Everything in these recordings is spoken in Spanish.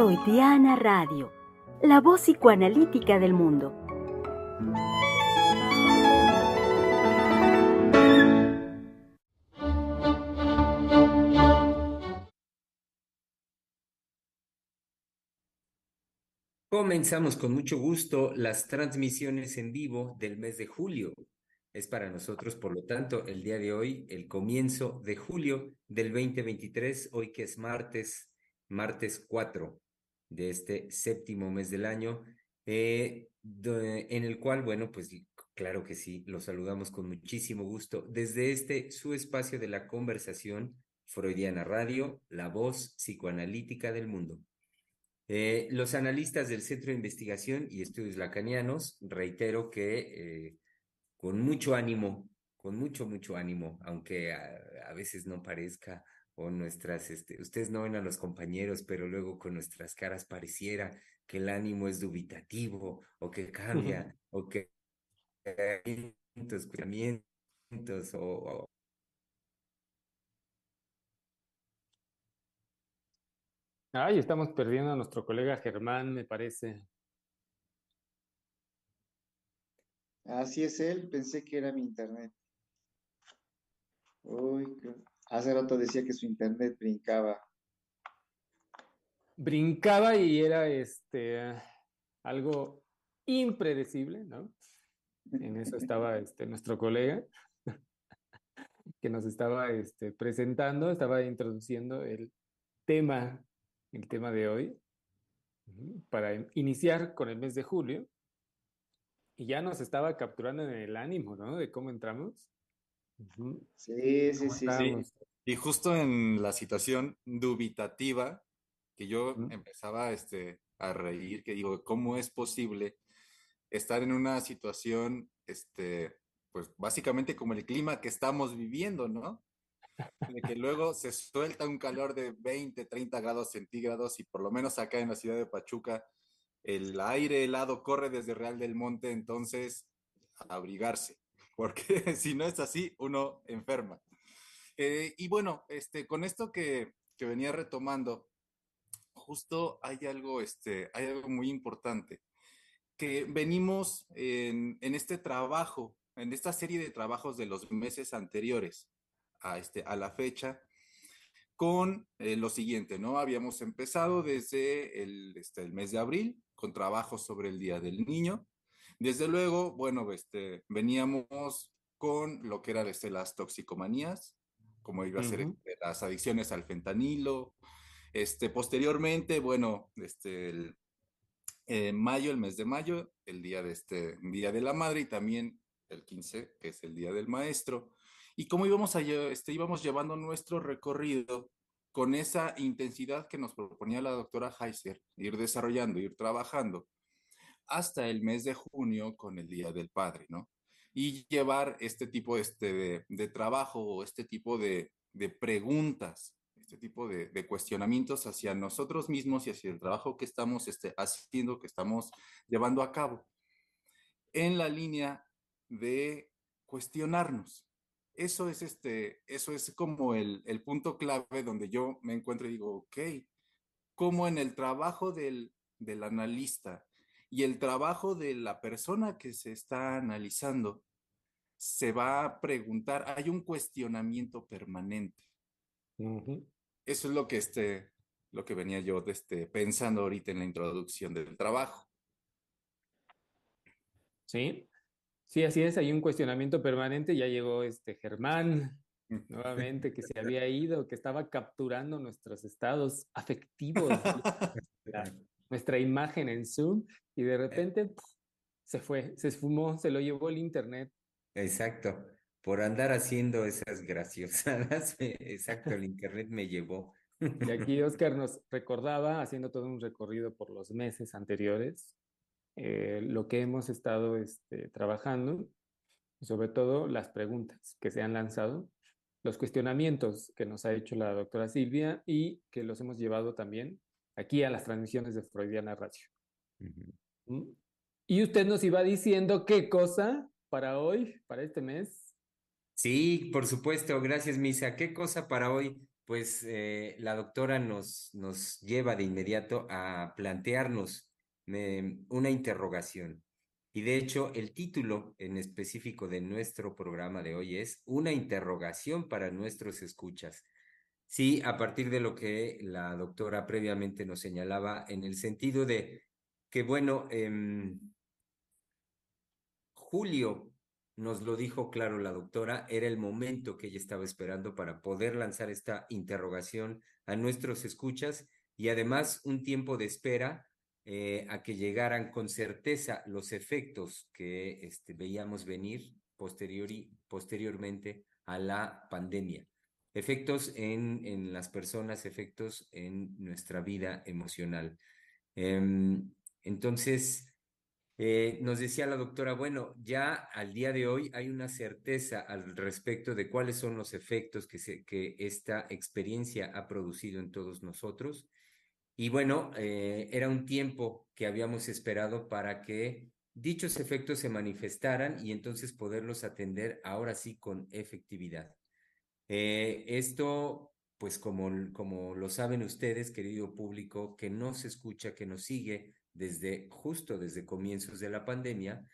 Freudiana Radio, la voz psicoanalítica del mundo. Comenzamos con mucho gusto las transmisiones en vivo del mes de julio. Es para nosotros, por lo tanto, el día de hoy, el comienzo de julio del 2023, hoy que es martes, martes 4 de este séptimo mes del año, eh, en el cual, bueno, pues claro que sí, los saludamos con muchísimo gusto desde este su espacio de la conversación Freudiana Radio, la voz psicoanalítica del mundo. Eh, los analistas del Centro de Investigación y Estudios Lacanianos, reitero que eh, con mucho ánimo, con mucho, mucho ánimo, aunque a, veces no parezca, o nuestras, este, ustedes no ven a los compañeros, pero luego con nuestras caras pareciera que el ánimo es dubitativo, o que cambia, o que hay o, Ay, estamos perdiendo a nuestro colega Germán, me parece. Así es él, pensé que era mi internet. Uy, hace rato decía que su internet brincaba. Brincaba y era este algo impredecible, ¿no? En eso estaba este, nuestro colega que nos estaba este, presentando, estaba introduciendo el tema el tema de hoy, para iniciar con el mes de julio. Y ya nos estaba capturando en el ánimo, ¿no? De cómo entramos. Sí, sí, sí, Y justo en la situación dubitativa, que yo empezaba este, a reír, que digo, ¿cómo es posible estar en una situación, este, pues básicamente como el clima que estamos viviendo, ¿no? de que luego se suelta un calor de 20, 30 grados centígrados y por lo menos acá en la ciudad de Pachuca el aire helado corre desde Real del Monte, entonces abrigarse, porque si no es así, uno enferma. Eh, y bueno, este, con esto que, que, venía retomando, justo hay algo, este, hay algo muy importante, que venimos en, en este trabajo, en esta serie de trabajos de los meses anteriores, a, este, a la fecha con eh, lo siguiente, ¿no? Habíamos empezado desde el, este, el mes de abril con trabajos sobre el Día del Niño. Desde luego, bueno, este, veníamos con lo que eran este, las toxicomanías, como iba a ser este, las adicciones al fentanilo. Este, posteriormente, bueno, este, el, eh, mayo, el mes de mayo, el día de este Día de la Madre y también el 15, que es el Día del Maestro y cómo íbamos, a, este, íbamos llevando nuestro recorrido con esa intensidad que nos proponía la doctora Heiser, ir desarrollando, ir trabajando, hasta el mes de junio con el Día del Padre, ¿no? Y llevar este tipo este, de, de trabajo o este tipo de, de preguntas, este tipo de, cuestionamientos hacia nosotros mismos y hacia el trabajo que estamos este, haciendo, que estamos llevando a cabo, en la línea de cuestionarnos, eso es este, eso es como el, punto clave donde yo me encuentro y digo, ok, como en el trabajo del, del analista y el trabajo de la persona que se está analizando, se va a preguntar, hay un cuestionamiento permanente. Eso es lo que, este, lo que venía yo este, pensando ahorita en la introducción del trabajo. Sí, Sí, así es, hay un cuestionamiento permanente. Ya llegó este Germán nuevamente, que se había ido, que estaba capturando nuestros estados afectivos, nuestra, imagen en Zoom, y de repente se fue, se esfumó, se lo llevó el Internet. Exacto, por andar haciendo esas graciosadas, exacto, el Internet me llevó. Y aquí Oscar nos recordaba, haciendo todo un recorrido por los meses anteriores, eh, lo que hemos estado este, trabajando, sobre todo las preguntas que se han lanzado, los cuestionamientos que nos ha hecho la doctora Silvia y que los hemos llevado también aquí a las transmisiones de Freudiana Radio. ¿Mm? Y usted nos iba diciendo qué cosa para hoy, para este mes. Sí, por supuesto, gracias Misa. ¿Qué cosa para hoy? pues eh, la doctora nos, nos lleva de inmediato a plantearnos una interrogación. Y de hecho, el título en específico de nuestro programa de hoy es Una interrogación para nuestros escuchas. Sí, a partir de lo que la doctora previamente nos señalaba en el sentido de que, bueno, em, julio nos lo dijo claro la doctora, era el momento que ella estaba esperando para poder lanzar esta interrogación a nuestros escuchas y además un tiempo de espera eh, a que llegaran con certeza los efectos que este, veíamos venir posteriormente a la pandemia efectos en, en las personas, efectos en nuestra vida emocional. Em, entonces, eh, nos decía la doctora, bueno, ya al día de hoy hay una certeza al respecto de cuáles son los efectos que, se, que esta experiencia ha producido en todos nosotros. Y bueno, eh, era un tiempo que habíamos esperado para que dichos efectos se manifestaran y entonces poderlos atender ahora sí con efectividad. Eh, esto, pues como, como lo saben ustedes, querido público, que nos escucha, que nos sigue desde justo desde comienzos de la pandemia,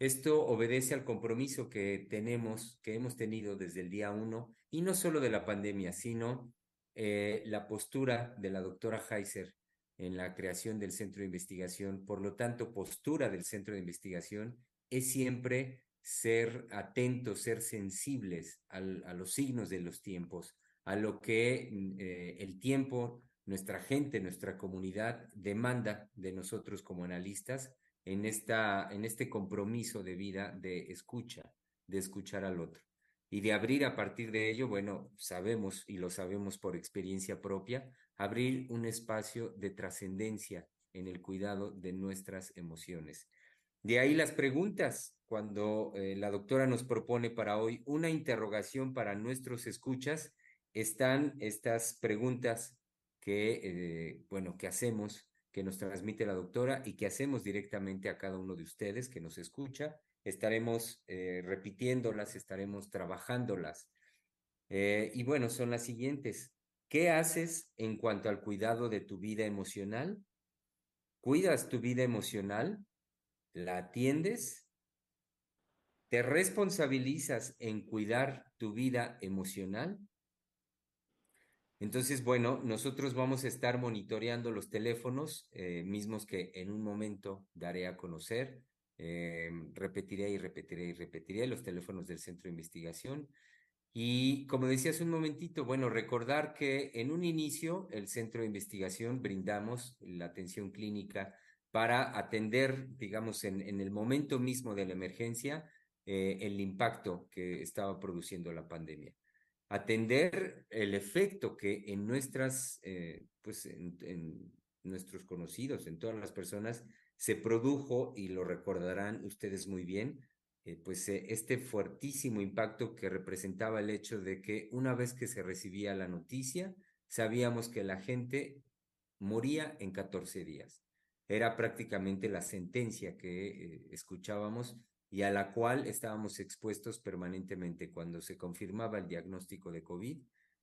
esto obedece al compromiso que tenemos, que hemos tenido desde el día uno, y no solo de la pandemia, sino eh, la postura de la doctora Heiser en la creación del centro de investigación. Por lo tanto, postura del centro de investigación es siempre ser atentos, ser sensibles a los signos de los tiempos, a lo que mm, eh, el tiempo, nuestra gente, nuestra comunidad demanda de nosotros como analistas en, esta, en este compromiso de vida de escucha, de escuchar al otro. Y de abrir a partir de ello, bueno, sabemos y lo sabemos por experiencia propia, abrir un espacio de trascendencia en el cuidado de nuestras emociones. De ahí las preguntas, cuando eh, la doctora nos propone para hoy una interrogación para nuestros escuchas, están estas preguntas que, eh, bueno, que hacemos, que nos transmite la doctora y que hacemos directamente a cada uno de ustedes que nos escucha. Estaremos eh, repitiéndolas, estaremos trabajándolas. y bueno, son las siguientes. ¿Qué haces en cuanto al cuidado de tu vida emocional? ¿Cuidas tu vida emocional? La atiendes, te responsabilizas en cuidar tu vida emocional. Entonces, bueno, nosotros vamos a estar monitoreando los teléfonos eh, mismos que en un momento daré a conocer. Eh, repetiré y repetiré y repetiré los teléfonos del centro de investigación. Y como decía hace un momentito, bueno, recordar que en un inicio el centro de investigación brindamos la atención clínica para atender, digamos, en, el momento mismo de la emergencia, eh, el impacto que estaba produciendo la pandemia. Atender el efecto que en nuestras, eh, pues en, nuestros conocidos, en todas las personas, se produjo, y lo recordarán ustedes muy bien, eh, pues este fuertísimo impacto que representaba el hecho de que una vez que se recibía la noticia, sabíamos que la gente moría en 14 días era prácticamente la sentencia que eh, escuchábamos y a la cual estábamos expuestos permanentemente cuando se confirmaba el diagnóstico de COVID.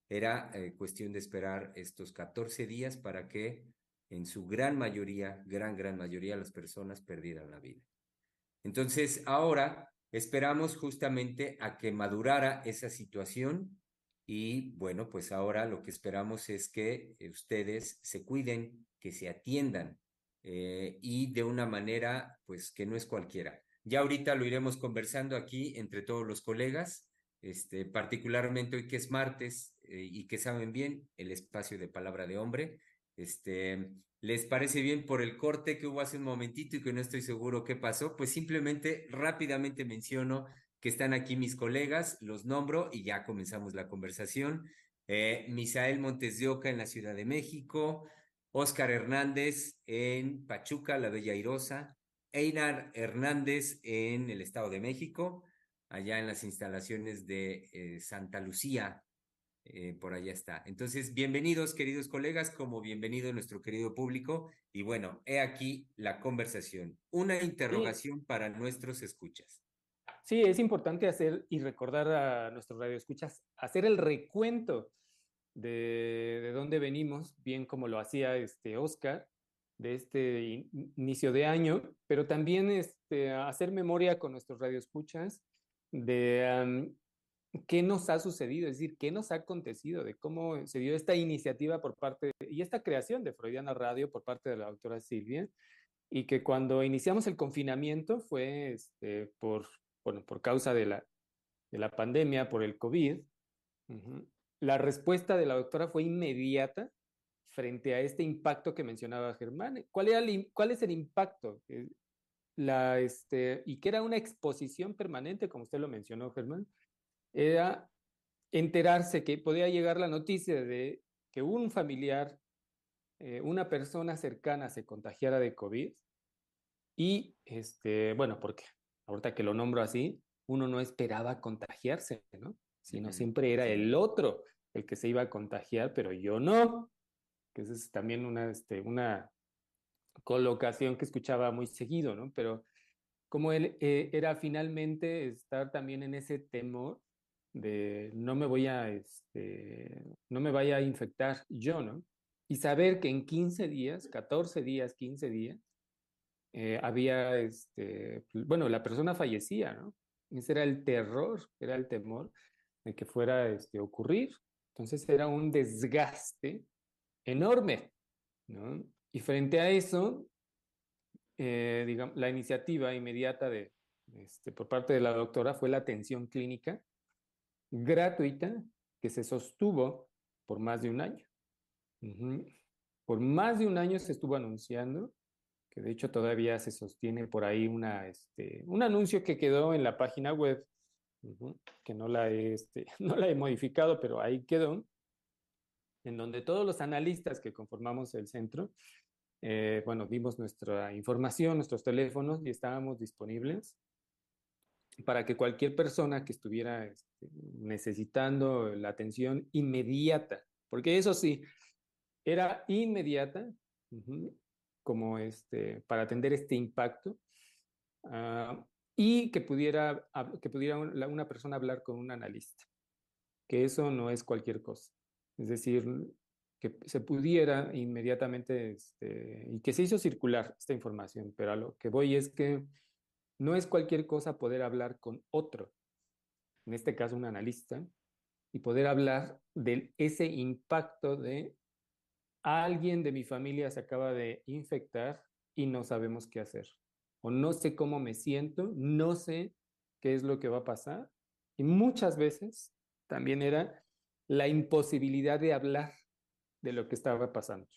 Era eh, cuestión de esperar estos 14 días para que en su gran mayoría, gran, gran mayoría, las personas perdieran la vida. Entonces, ahora esperamos justamente a que madurara esa situación y bueno, pues ahora lo que esperamos es que ustedes se cuiden, que se atiendan, eh, y de una manera pues que no es cualquiera. Ya ahorita lo iremos conversando aquí entre todos los colegas, este, particularmente hoy que es martes eh, y que saben bien el espacio de palabra de hombre. Este, ¿Les parece bien por el corte que hubo hace un momentito y que no estoy seguro qué pasó? Pues simplemente rápidamente menciono que están aquí mis colegas, los nombro y ya comenzamos la conversación. Eh, Misael Montes de Oca en la Ciudad de México, Oscar Hernández en Pachuca, la Bella Irosa, Einar Hernández en el Estado de México, allá en las instalaciones de eh, Santa Lucía, eh, por allá está. Entonces, bienvenidos, queridos colegas, como bienvenido nuestro querido público. Y bueno, he aquí la conversación, una interrogación para nuestros escuchas. Sí, es importante hacer y recordar a nuestros radioescuchas, hacer el recuento de, de dónde venimos, bien como lo hacía este Oscar, de este inicio de año, pero también este, hacer memoria con nuestros radioescuchas de qué nos ha sucedido, es decir, qué nos ha acontecido, de cómo se dio esta iniciativa por parte y esta creación de Freudiana Radio por parte de la doctora Silvia, y que cuando iniciamos el confinamiento fue este, por, bueno, por causa de la, de la pandemia, por el COVID. La respuesta de la doctora fue inmediata frente a este impacto que mencionaba Germán. ¿Cuál, es el impacto? Eh, este, y que era una exposición permanente, como usted lo mencionó, Germán, era enterarse que podía llegar la noticia de que un familiar, eh, una persona cercana se contagiara de COVID y, este, bueno, porque ahorita que lo nombro así, uno no esperaba contagiarse, ¿no? Sino siempre era el otro el que se iba a contagiar, pero yo no, que esa es también una, este, una colocación que escuchaba muy seguido, ¿no? Pero como él eh, era finalmente estar también en ese temor de no me voy a, este, no me vaya a infectar yo, ¿no? Y saber que en 15 días, 14 días, 15 días, eh, había, este, bueno, la persona fallecía, ¿no? Ese era el terror, era el temor de que fuera este, ocurrir. Entonces era un desgaste enorme, ¿no? Y frente a eso, eh, digamos, la iniciativa inmediata de, este, por parte de la doctora fue la atención clínica gratuita que se sostuvo por más de un año. Por más de un año se estuvo anunciando, que de hecho todavía se sostiene por ahí una, este, un anuncio que quedó en la página web, que no la, este, no la he modificado, pero ahí quedó, en donde todos los analistas que conformamos el centro, eh, bueno, dimos nuestra información, nuestros teléfonos y estábamos disponibles para que cualquier persona que estuviera este, necesitando la atención inmediata, porque eso sí, era inmediata, como este, para atender este impacto, ah, y que pudiera, que pudiera una persona hablar con un analista, que eso no es cualquier cosa. Es decir, que se pudiera inmediatamente, este, y que se hizo circular esta información, pero a lo que voy es que no es cualquier cosa poder hablar con otro, en este caso un analista, y poder hablar de ese impacto de alguien de mi familia se acaba de infectar y no sabemos qué hacer. O no sé cómo me siento, no sé qué es lo que va a pasar. Y muchas veces también era la imposibilidad de hablar de lo que estaba pasando.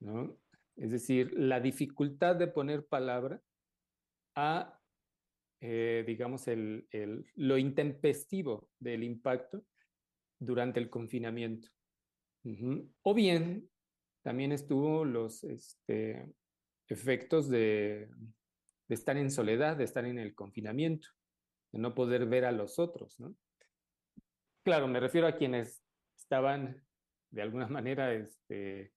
¿no? Es decir, la dificultad de poner palabra a, eh, digamos, el, lo intempestivo del impacto durante el confinamiento. O bien, también estuvo los este, efectos de, de, estar en soledad, de estar en el confinamiento, de no poder ver a los otros, ¿no? Claro, me refiero a quienes estaban de alguna manera, este,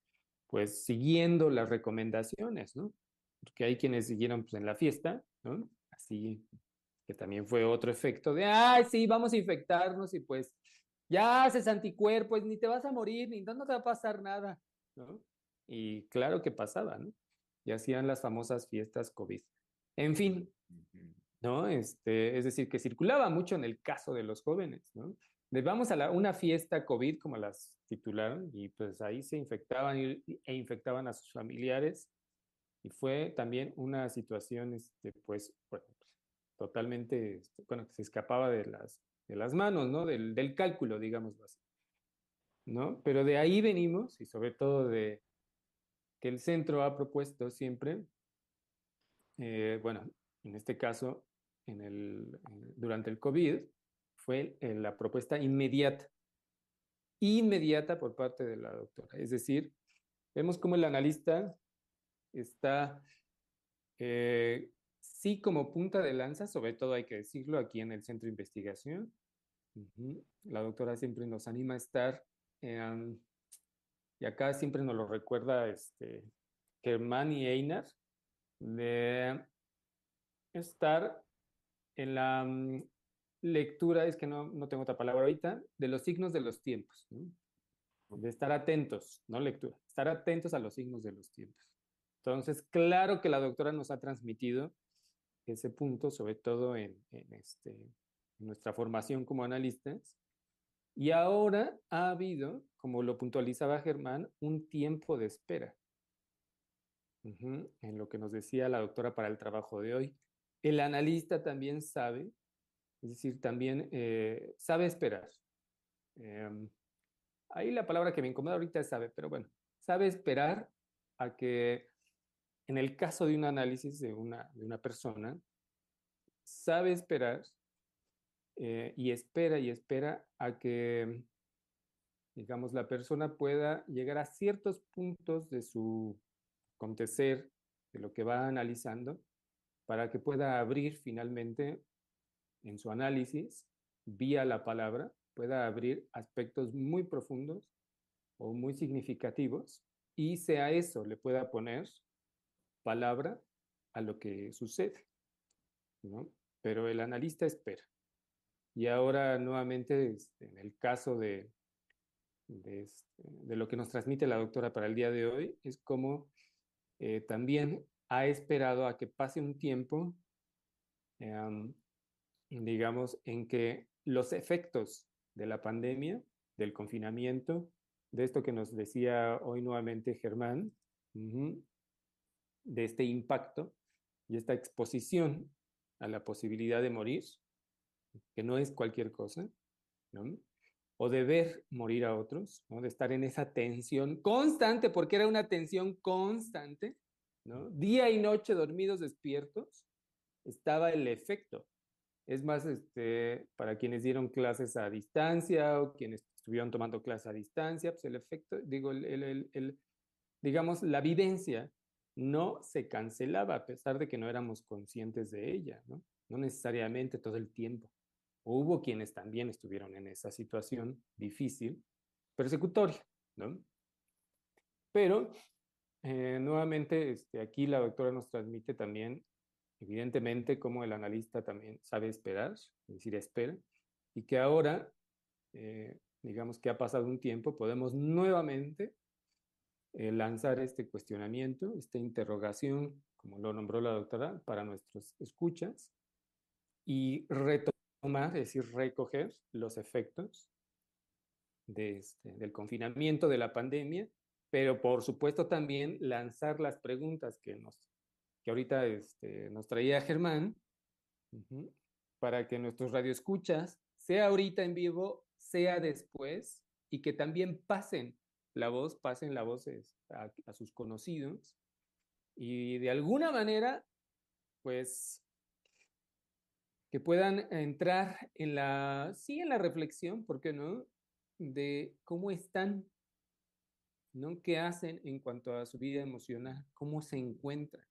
pues siguiendo las recomendaciones, ¿no? porque hay quienes siguieron pues, en la fiesta, ¿no? Así que también fue otro efecto de, ay, sí, vamos a infectarnos y pues ya haces anticuerpos, ni te vas a morir, ni no, te va a pasar nada, ¿no? Y claro que pasaba, ¿no? Y hacían las famosas fiestas COVID. En fin, ¿no? Este, es decir, que circulaba mucho en el caso de los jóvenes, ¿no? De vamos a la, una fiesta COVID, como las titularon, y pues ahí se infectaban e infectaban a sus familiares y fue también una situación, este, pues, totalmente, este, bueno, que se escapaba de las, de las manos, ¿no? Del, del cálculo, digamos así. ¿No? Pero de ahí venimos, y sobre todo de que el centro ha propuesto siempre, eh, bueno, en este caso, en el, durante el COVID, fue la propuesta inmediata, inmediata por parte de la doctora. Es decir, vemos cómo el analista está eh, sí como punta de lanza, sobre todo hay que decirlo aquí en el centro de investigación. La doctora siempre nos anima a estar, y acá siempre nos lo recuerda este, Germán y Einar, de estar en la mm, lectura, es que no, no, tengo otra palabra ahorita, de los signos de los tiempos. de estar atentos, no lectura, estar atentos a los signos de los tiempos. Entonces, claro que la doctora nos ha transmitido ese punto, sobre todo en, este, en nuestra formación como analistas. Y ahora ha habido, como lo puntualizaba Germán, un tiempo de espera. En lo que nos decía la doctora para el trabajo de hoy. El analista también sabe, es decir, también eh, sabe esperar. Em, ahí la palabra que me incomoda ahorita es sabe, pero bueno, sabe esperar a que en el caso de un análisis de una, de una persona, sabe esperar eh, y espera y espera a que, digamos, la persona pueda llegar a ciertos puntos de su acontecer, de lo que va analizando, para que pueda abrir finalmente en su análisis, vía la palabra, pueda abrir aspectos muy profundos o muy significativos y sea eso le pueda poner palabra a lo que sucede. ¿no? Pero el analista espera. Y ahora nuevamente, este, en el caso de, este, de, lo que nos transmite la doctora para el día de hoy, es como eh, también ha esperado a que pase un tiempo, em, digamos, en que los efectos de la pandemia, del confinamiento, de esto que nos decía hoy nuevamente Germán, de este impacto y esta exposición a la posibilidad de morir, que no es cualquier cosa, ¿no? O de ver morir a otros, ¿no? de estar en esa tensión constante, porque era una tensión constante, día y noche dormidos despiertos, estaba el efecto. Es más, este, para quienes dieron clases a distancia o quienes estuvieron tomando clases a distancia, pues el efecto, digo, el, el, digamos, la vivencia no se cancelaba a pesar de que no éramos conscientes de ella. No necesariamente todo el tiempo. Hubo quienes también estuvieron en esa situación difícil, persecutoria, ¿no? Pero, eh, nuevamente, este, aquí la doctora nos transmite también, evidentemente, cómo el analista también sabe esperar, es decir, espera, y que ahora, eh, digamos que ha pasado un tiempo, podemos nuevamente eh, lanzar este cuestionamiento, esta interrogación, como lo nombró la doctora, para nuestros escuchas y retomar, es decir, recoger los efectos este, del confinamiento, de la pandemia, pero por supuesto también lanzar las preguntas que, nos, que ahorita este, nos traía Germán, para que nuestros radioescuchas, sea ahorita en vivo, sea después, y que también pasen la voz, pasen la voz a sus conocidos. Y de alguna manera, pues, que puedan entrar en la, sí, en la reflexión, ¿por qué no? De cómo están, ¿no? ¿Qué hacen en cuanto a su vida emocional? ¿Cómo se encuentran?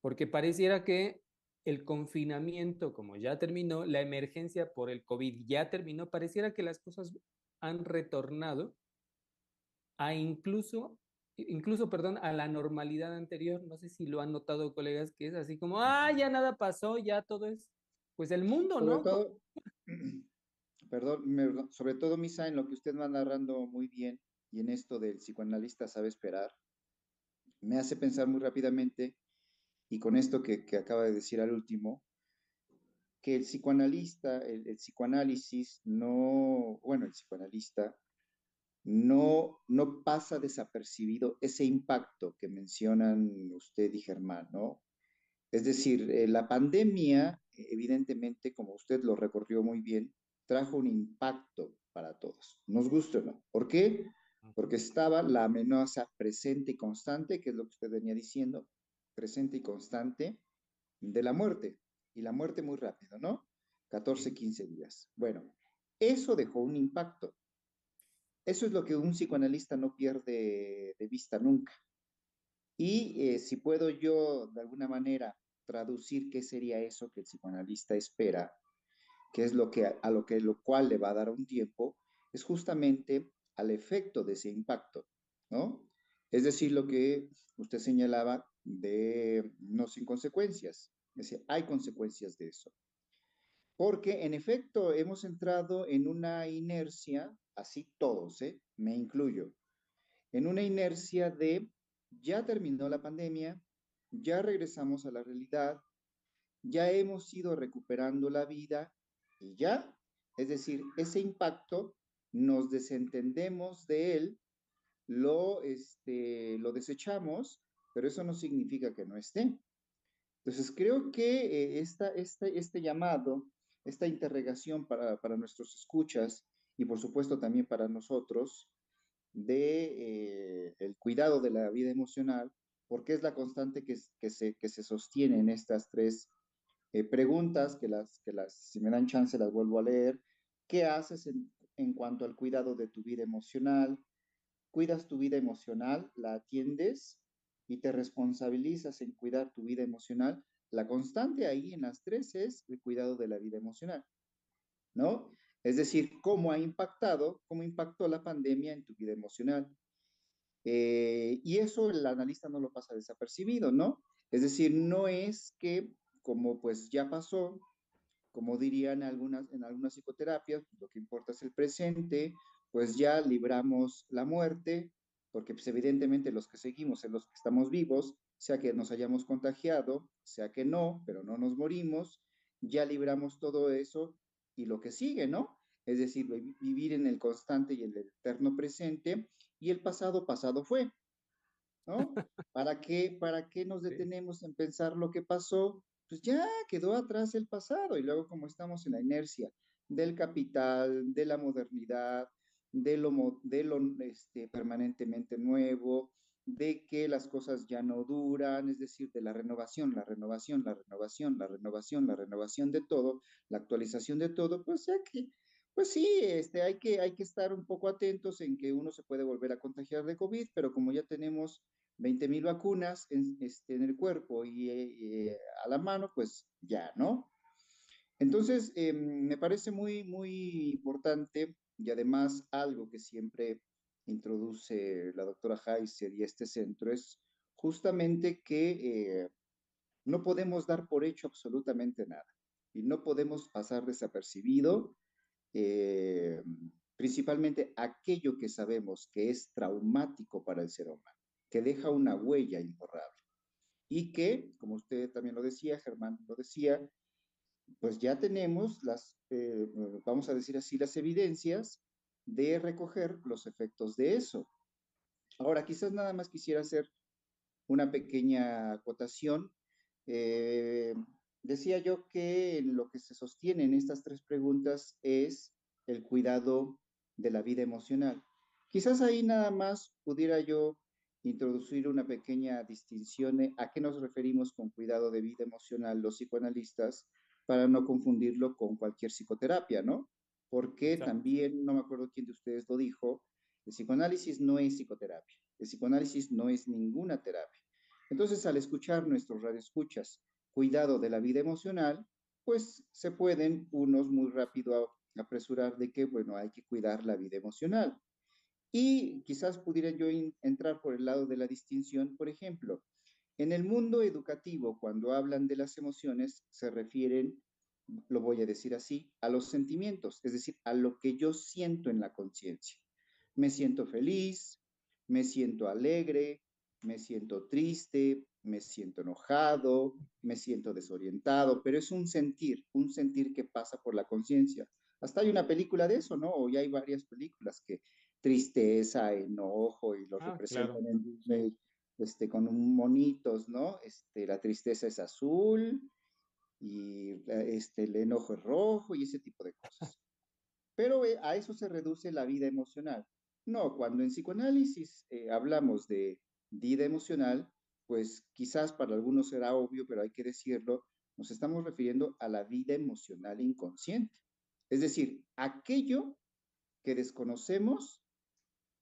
Porque pareciera que el confinamiento, como ya terminó, la emergencia por el COVID ya terminó, pareciera que las cosas han retornado a incluso, incluso, perdón, a la normalidad anterior. No sé si lo han notado, colegas, que es así como, ah, ya nada pasó, ya todo es, pues el mundo, sobre ¿no? Todo, perdón, sobre todo, Misa, en lo que usted va narrando muy bien y en esto del psicoanalista sabe esperar, me hace pensar muy rápidamente, y con esto que, que acaba de decir al último, que el psicoanalista, el, el, psicoanálisis no, bueno, el psicoanalista no, no pasa desapercibido ese impacto que mencionan usted y Germán, ¿no? Es decir, eh, la pandemia, evidentemente, como usted lo recorrió muy bien, trajo un impacto para todos, nos gusta o no. ¿Por qué? Porque estaba la amenaza presente y constante, que es lo que usted venía diciendo, presente y constante de la muerte. Y la muerte muy rápido, ¿no? 14, 15 días. Bueno, eso dejó un impacto. Eso es lo que un psicoanalista no pierde de vista nunca. Y eh, si puedo yo de alguna manera traducir qué sería eso que el psicoanalista espera, que es lo que a lo que lo cual le va a dar un tiempo, es justamente al efecto de ese impacto, ¿no? Es decir, lo que usted señalaba de no sin consecuencias. Es decir, hay consecuencias de eso. Porque en efecto hemos entrado en una inercia, así todos, ¿eh? me incluyo, en una inercia de ya terminó la pandemia, ya regresamos a la realidad, ya hemos ido recuperando la vida y ya, es decir, ese impacto nos desentendemos de él, lo, este, lo desechamos, pero eso no significa que no esté. Entonces, creo que eh, esta, este llamado, esta interrogación para, para, nuestros escuchas y por supuesto también para nosotros, de eh, el cuidado de la vida emocional, porque es la constante que, se sostiene en estas tres eh, preguntas, que las, que las, si me dan chance, las vuelvo a leer. ¿Qué haces en, en cuanto al cuidado de tu vida emocional? ¿Cuidas tu vida emocional? ¿La atiendes? y te responsabilizas en cuidar tu vida emocional, la constante ahí en las tres es el cuidado de la vida emocional, ¿no? Es decir, cómo ha impactado, cómo impactó la pandemia en tu vida emocional. Eh, y eso el analista no lo pasa desapercibido, ¿no? Es decir, no es que como pues ya pasó, como dirían algunas, en algunas psicoterapias, lo que importa es el presente, pues ya libramos la muerte, porque pues, evidentemente los que seguimos en los que estamos vivos, sea que nos hayamos contagiado, sea que no, pero no nos morimos, ya libramos todo eso y lo que sigue, ¿no? Es decir, vivir en el constante y el eterno presente y el pasado pasado fue, ¿no? ¿Para qué, para qué nos detenemos en pensar lo que pasó? Pues ya quedó atrás el pasado y luego como estamos en la inercia del capital, de la modernidad, de lo, de lo este, permanentemente nuevo, de que las cosas ya no duran, es decir, de la renovación, la renovación, la renovación, la renovación, la renovación de todo, la actualización de todo, pues ya que, pues sí, este, hay, que, hay que estar un poco atentos en que uno se puede volver a contagiar de COVID, pero como ya tenemos 20 mil vacunas en, este, en el cuerpo y eh, a la mano, pues ya, ¿no? Entonces, em, me parece muy, muy importante y además, algo que siempre introduce la doctora Heiser y este centro es justamente que eh, no podemos dar por hecho absolutamente nada y no podemos pasar desapercibido eh, principalmente aquello que sabemos que es traumático para el ser humano, que deja una huella imborrable y que, como usted también lo decía, Germán lo decía, pues ya tenemos las, eh, vamos a decir así, las evidencias de recoger los efectos de eso. Ahora, quizás nada más quisiera hacer una pequeña acotación. Eh, decía yo que lo que se sostiene en estas tres preguntas es el cuidado de la vida emocional. Quizás ahí nada más pudiera yo introducir una pequeña distinción a qué nos referimos con cuidado de vida emocional los psicoanalistas para no confundirlo con cualquier psicoterapia, ¿no? Porque también, no me acuerdo quién de ustedes lo dijo, el psicoanálisis no es psicoterapia, el psicoanálisis no es ninguna terapia. Entonces, al escuchar nuestros radioescuchas, cuidado de la vida emocional, pues se pueden unos muy rápido apresurar de que, bueno, hay que cuidar la vida emocional. Y quizás pudiera yo entrar por el lado de la distinción, por ejemplo, en el mundo educativo, cuando hablan de las emociones, se refieren, lo voy a decir así, a los sentimientos, es decir, a lo que yo siento en la conciencia. Me siento feliz, me siento alegre, me siento triste, me siento enojado, me siento desorientado, pero es un sentir, un sentir que pasa por la conciencia. Hasta hay una película de eso, ¿no? O ya hay varias películas que tristeza, enojo y lo ah, representan en Disney este, con un monitos, ¿no? Este, la tristeza es azul y este, el enojo es rojo y ese tipo de cosas. Pero eh, a eso se reduce la vida emocional. No, cuando en psicoanálisis eh, hablamos de vida emocional, pues quizás para algunos será obvio, pero hay que decirlo, nos estamos refiriendo a la vida emocional inconsciente. Es decir, aquello que desconocemos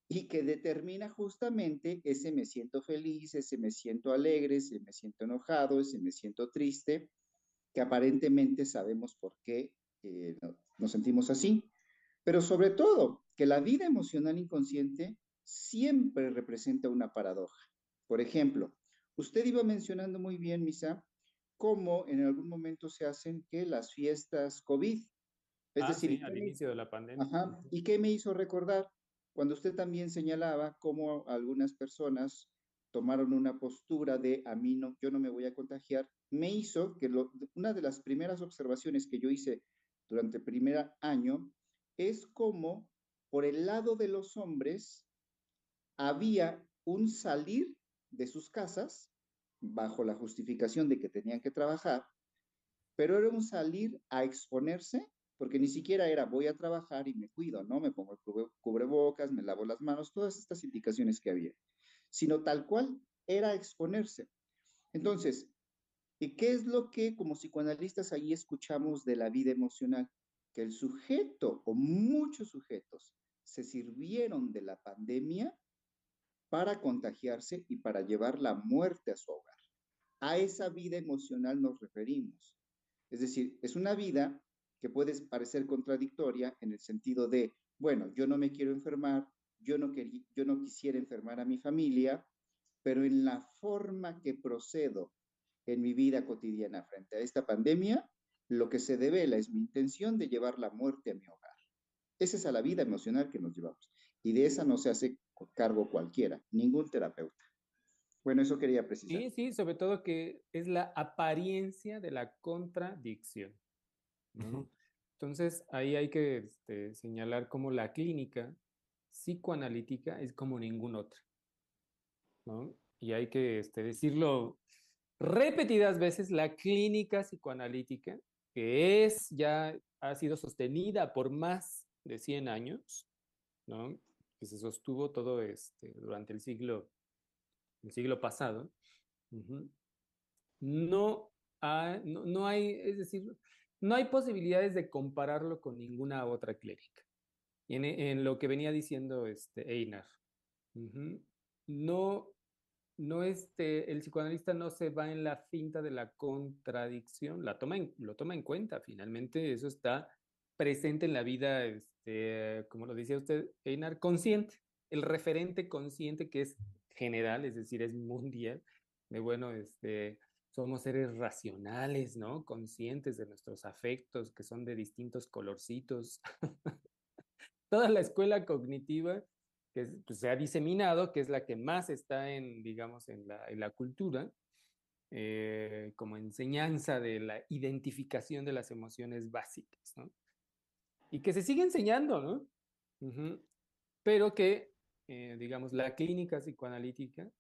y que determina justamente ese me siento feliz, ese me siento alegre, ese me siento enojado, ese me siento triste, que aparentemente sabemos por qué eh, nos sentimos así, pero sobre todo que la vida emocional inconsciente siempre representa una paradoja. Por ejemplo, usted iba mencionando muy bien, Misa, cómo en algún momento se hacen que las fiestas COVID. Es ah, decir, al inicio de la pandemia. Ajá. ¿Y qué me hizo recordar? Cuando usted también señalaba cómo algunas personas tomaron una postura de a mí no, yo no me voy a contagiar, me hizo que una de las primeras observaciones que yo hice durante el primer año es cómo por el lado de los hombres había un salir de sus casas bajo la justificación de que tenían que trabajar, pero era un salir a exponerse, porque ni siquiera era voy a trabajar y me cuido, ¿no? Me pongo el cubrebocas, me lavo las manos, todas estas indicaciones que había, sino tal cual era exponerse. Entonces, ¿y qué es lo que como psicoanalistas ahí escuchamos de la vida emocional? Que el sujeto o muchos sujetos se sirvieron de la pandemia para contagiarse y para llevar la muerte a su hogar. A esa vida emocional nos referimos. Es decir, es una vida que puede parecer contradictoria en el sentido de, bueno, yo no me quiero enfermar, yo no, yo no quisiera enfermar a mi familia, pero en la forma que procedo en mi vida cotidiana frente a esta pandemia, lo que se devela es mi intención de llevar la muerte a mi hogar. Esa es la vida emocional que nos llevamos. Y de esa no se hace cargo cualquiera, ningún terapeuta. Bueno, eso quería precisar. Sí, sí, sobre todo que es la apariencia de la contradicción. Entonces, ahí hay que este, señalar cómo la clínica psicoanalítica es como ningún otra. Y hay que este, decirlo repetidas veces, la clínica psicoanalítica, que es ya ha sido sostenida por más de 100 años, ¿no? Que se sostuvo todo este, durante el siglo, el siglo pasado, no, no, hay, es decir, no hay posibilidades de compararlo con ninguna otra clínica. En, en lo que venía diciendo este Einar, no, no este, el psicoanalista no se va en la finta de la contradicción, la toma lo toma en cuenta, finalmente eso está presente en la vida, este, como lo decía usted, Einar, consciente, el referente consciente que es general, es decir, es mundial, de bueno, este, somos seres racionales, ¿no? Conscientes de nuestros afectos, que son de distintos colorcitos. Toda la escuela cognitiva que pues, se ha diseminado, que es la que más está en, digamos, en la, cultura, eh, como enseñanza de la identificación de las emociones básicas, ¿no? Y que se sigue enseñando, ¿no? Pero que, eh, digamos, la clínica psicoanalítica,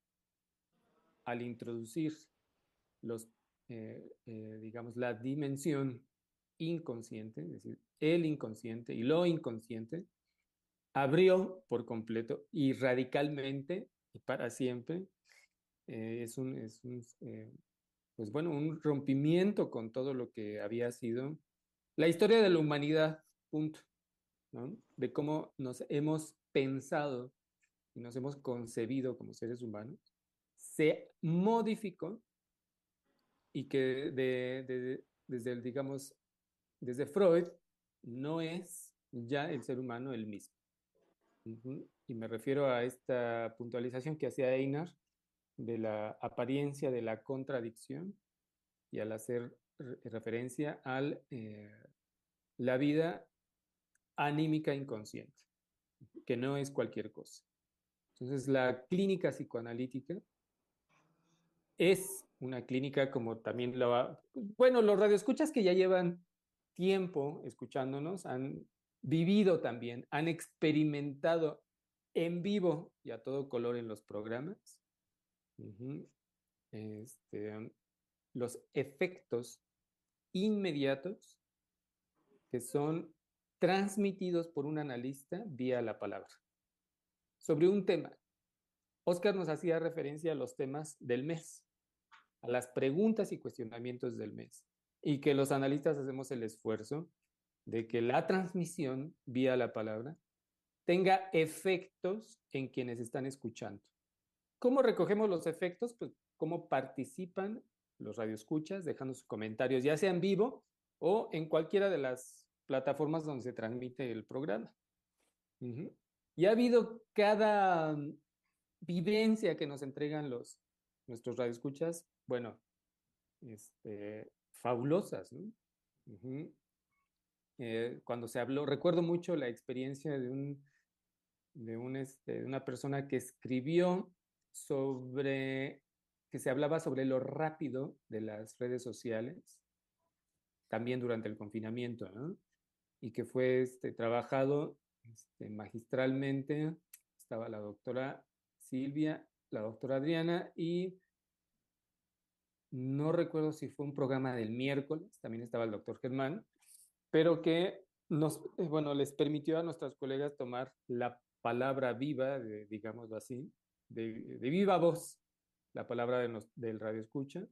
al introducir los, eh, eh, digamos, la dimensión inconsciente, es decir, el inconsciente y lo inconsciente, abrió por completo y radicalmente y para siempre. es un, es un pues bueno, un rompimiento con todo lo que había sido la historia de la humanidad punto. De cómo nos hemos pensado y nos hemos concebido como seres humanos, se modificó y que de, desde el, digamos, desde Freud no es ya el ser humano el mismo. Y me refiero a esta puntualización que hacía Einar de la apariencia de la contradicción y al hacer referencia a eh, la vida anímica inconsciente, que no es cualquier cosa. Entonces, la clínica psicoanalítica es una clínica como también lo... Bueno, los radioescuchas que ya llevan tiempo escuchándonos han vivido también, han experimentado en vivo y a todo color en los programas este, los efectos inmediatos que son transmitidos por un analista vía la palabra. Sobre un tema, Oscar nos hacía referencia a los temas del mes, a las preguntas y cuestionamientos del mes, y que los analistas hacemos el esfuerzo de que la transmisión vía la palabra tenga efectos en quienes están escuchando. ¿Cómo recogemos los efectos? Pues cómo participan los radioescuchas, dejando sus comentarios, ya sea en vivo o en cualquiera de las plataformas donde se transmite el programa. Y ha habido cada vivencia que nos entregan los, nuestros radioescuchas, bueno, este, fabulosas. ¿no? Eh, cuando se habló, recuerdo mucho la experiencia de, un, de, un, este, una persona que escribió sobre, que se hablaba sobre lo rápido de las redes sociales, también durante el confinamiento, ¿no? Y que fue este, trabajado este, magistralmente. Estaba la doctora Silvia, la doctora Adriana y no recuerdo si fue un programa del miércoles, también estaba el doctor Germán, pero que nos, eh, bueno, les permitió a nuestras colegas tomar la palabra viva, de, digámoslo así, de, viva voz, la palabra de del radio escucha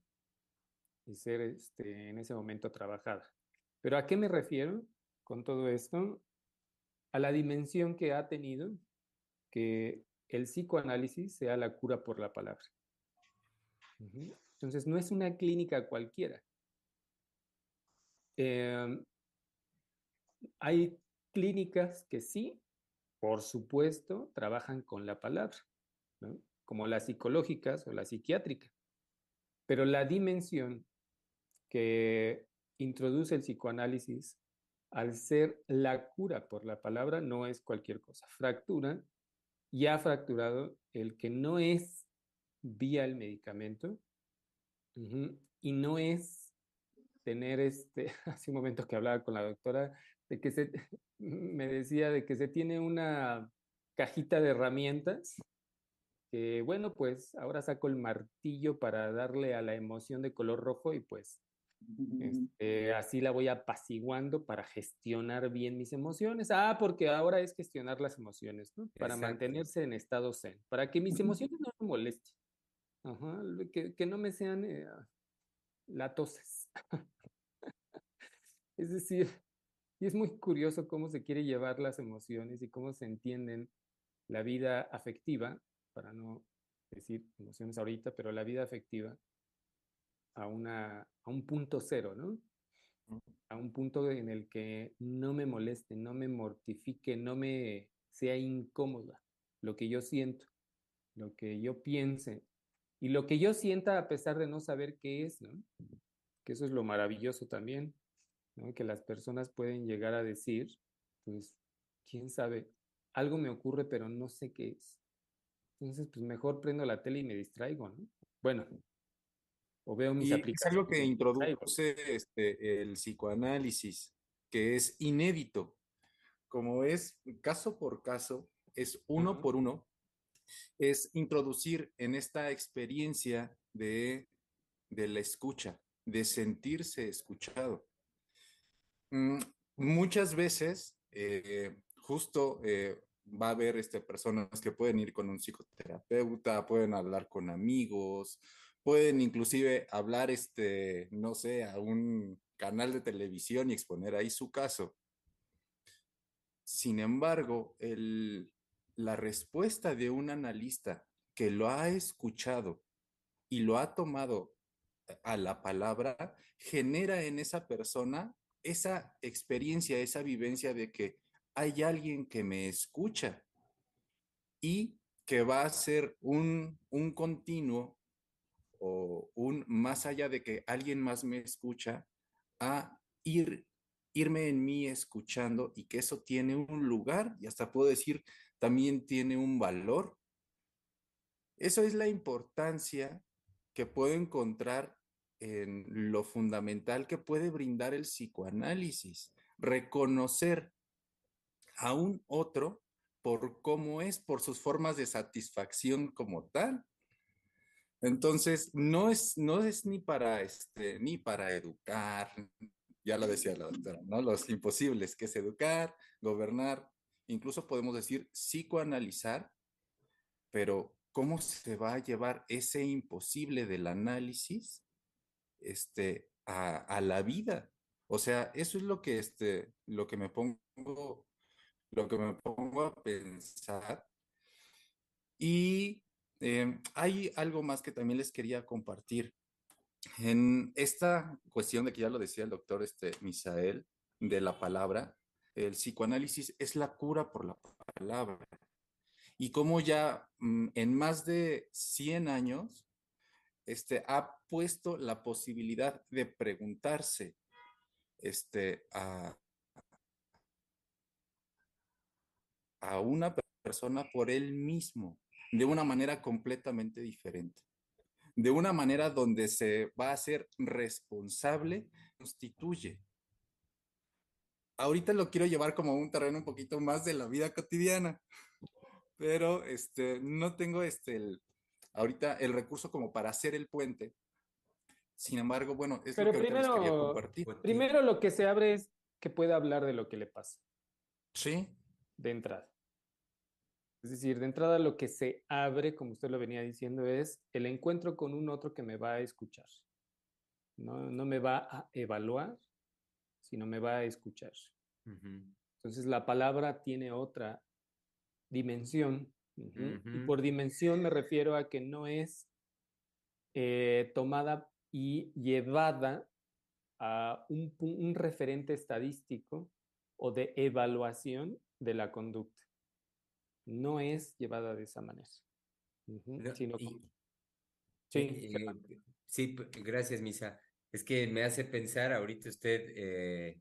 y ser este, en ese momento trabajada. Pero ¿a qué me refiero con todo esto? A la dimensión que ha tenido que el psicoanálisis sea la cura por la palabra. Entonces, no es una clínica cualquiera. Em, hay clínicas que sí, por supuesto, trabajan con la palabra, como las psicológicas o la psiquiátrica. Pero la dimensión que introduce el psicoanálisis al ser la cura por la palabra no es cualquier cosa. Fractura y ha fracturado el que no es vía el medicamento y no es tener este, hace un momento que hablaba con la doctora, de que se, me decía de que se tiene una cajita de herramientas, bueno, pues ahora saco el martillo para darle a la emoción de color rojo y pues este, así la voy apaciguando para gestionar bien mis emociones. Ah, porque ahora es gestionar las emociones, ¿no? Para mantenerse en estado zen, para que mis emociones no me molesten. Ajá, que, que no me sean eh, latoses. es decir, y es muy curioso cómo se quiere llevar las emociones y cómo se entienden la vida afectiva, para no decir emociones ahorita, pero la vida afectiva a, una, a un punto cero, ¿no? A un punto en el que no me moleste, no me mortifique, no me sea incómoda lo que yo siento, lo que yo piense y lo que yo sienta a pesar de no saber qué es, ¿no? Que eso es lo maravilloso también, ¿no? Que las personas pueden llegar a decir, pues, quién sabe, algo me ocurre pero no sé qué es. Entonces, pues mejor prendo la tele y me distraigo, ¿no? Bueno, o veo mis aplicaciones. Es algo que introduce este, el psicoanálisis, que es inédito. Como es caso por caso, es uno por uno, es introducir en esta experiencia de, de la escucha, de sentirse escuchado. Mm, muchas veces, eh, justo eh, va a haber este, personas que pueden ir con un psicoterapeuta, pueden hablar con amigos, pueden inclusive hablar, este, no sé, a un canal de televisión y exponer ahí su caso. Sin embargo, la respuesta de un analista que lo ha escuchado y lo ha tomado a la palabra, genera en esa persona esa experiencia, esa vivencia de que hay alguien que me escucha y que va a ser un, un continuo o un más allá de que alguien más me escucha, a ir, irme en mí escuchando y que eso tiene un lugar y hasta puedo decir también tiene un valor. Eso es la importancia que puedo encontrar en lo fundamental que puede brindar el psicoanálisis, reconocer a un otro por cómo es, por sus formas de satisfacción como tal, entonces, no es, no es ni para este, ni para educar, ya lo decía la doctora, ¿no? Los imposibles, que es educar, gobernar, incluso podemos decir psicoanalizar, pero ¿cómo se va a llevar ese imposible del análisis este, a, a la vida? O sea, eso es lo que, este, lo que me pongo, lo que me pongo a pensar. Y Em, hay algo más que también les quería compartir. En esta cuestión de que ya lo decía el doctor este, Misael, de la palabra, el psicoanálisis es la cura por la palabra. Y como ya mm, en más de 100 años, este, ha puesto la posibilidad de preguntarse este, a, a una persona por él mismo de una manera completamente diferente, de una manera donde se va a ser responsable, constituye. Ahorita lo quiero llevar como un terreno un poquito más de la vida cotidiana, pero este, no tengo este, el, ahorita el recurso como para hacer el puente. Sin embargo, bueno, es lo que primero, quería compartir. Primero lo que se abre es que pueda hablar de lo que le pasa. Sí. De entrada. Es decir, de entrada lo que se abre, como usted lo venía diciendo, es el encuentro con un otro que me va a escuchar. No, no me va a evaluar, sino me va a escuchar. Entonces la palabra tiene otra dimensión. Y por dimensión me refiero a que no es eh, tomada y llevada a un, un referente estadístico o de evaluación de la conducta no es llevada de esa manera. sí, sí, gracias, Misa. Es que me hace pensar, ahorita usted eh,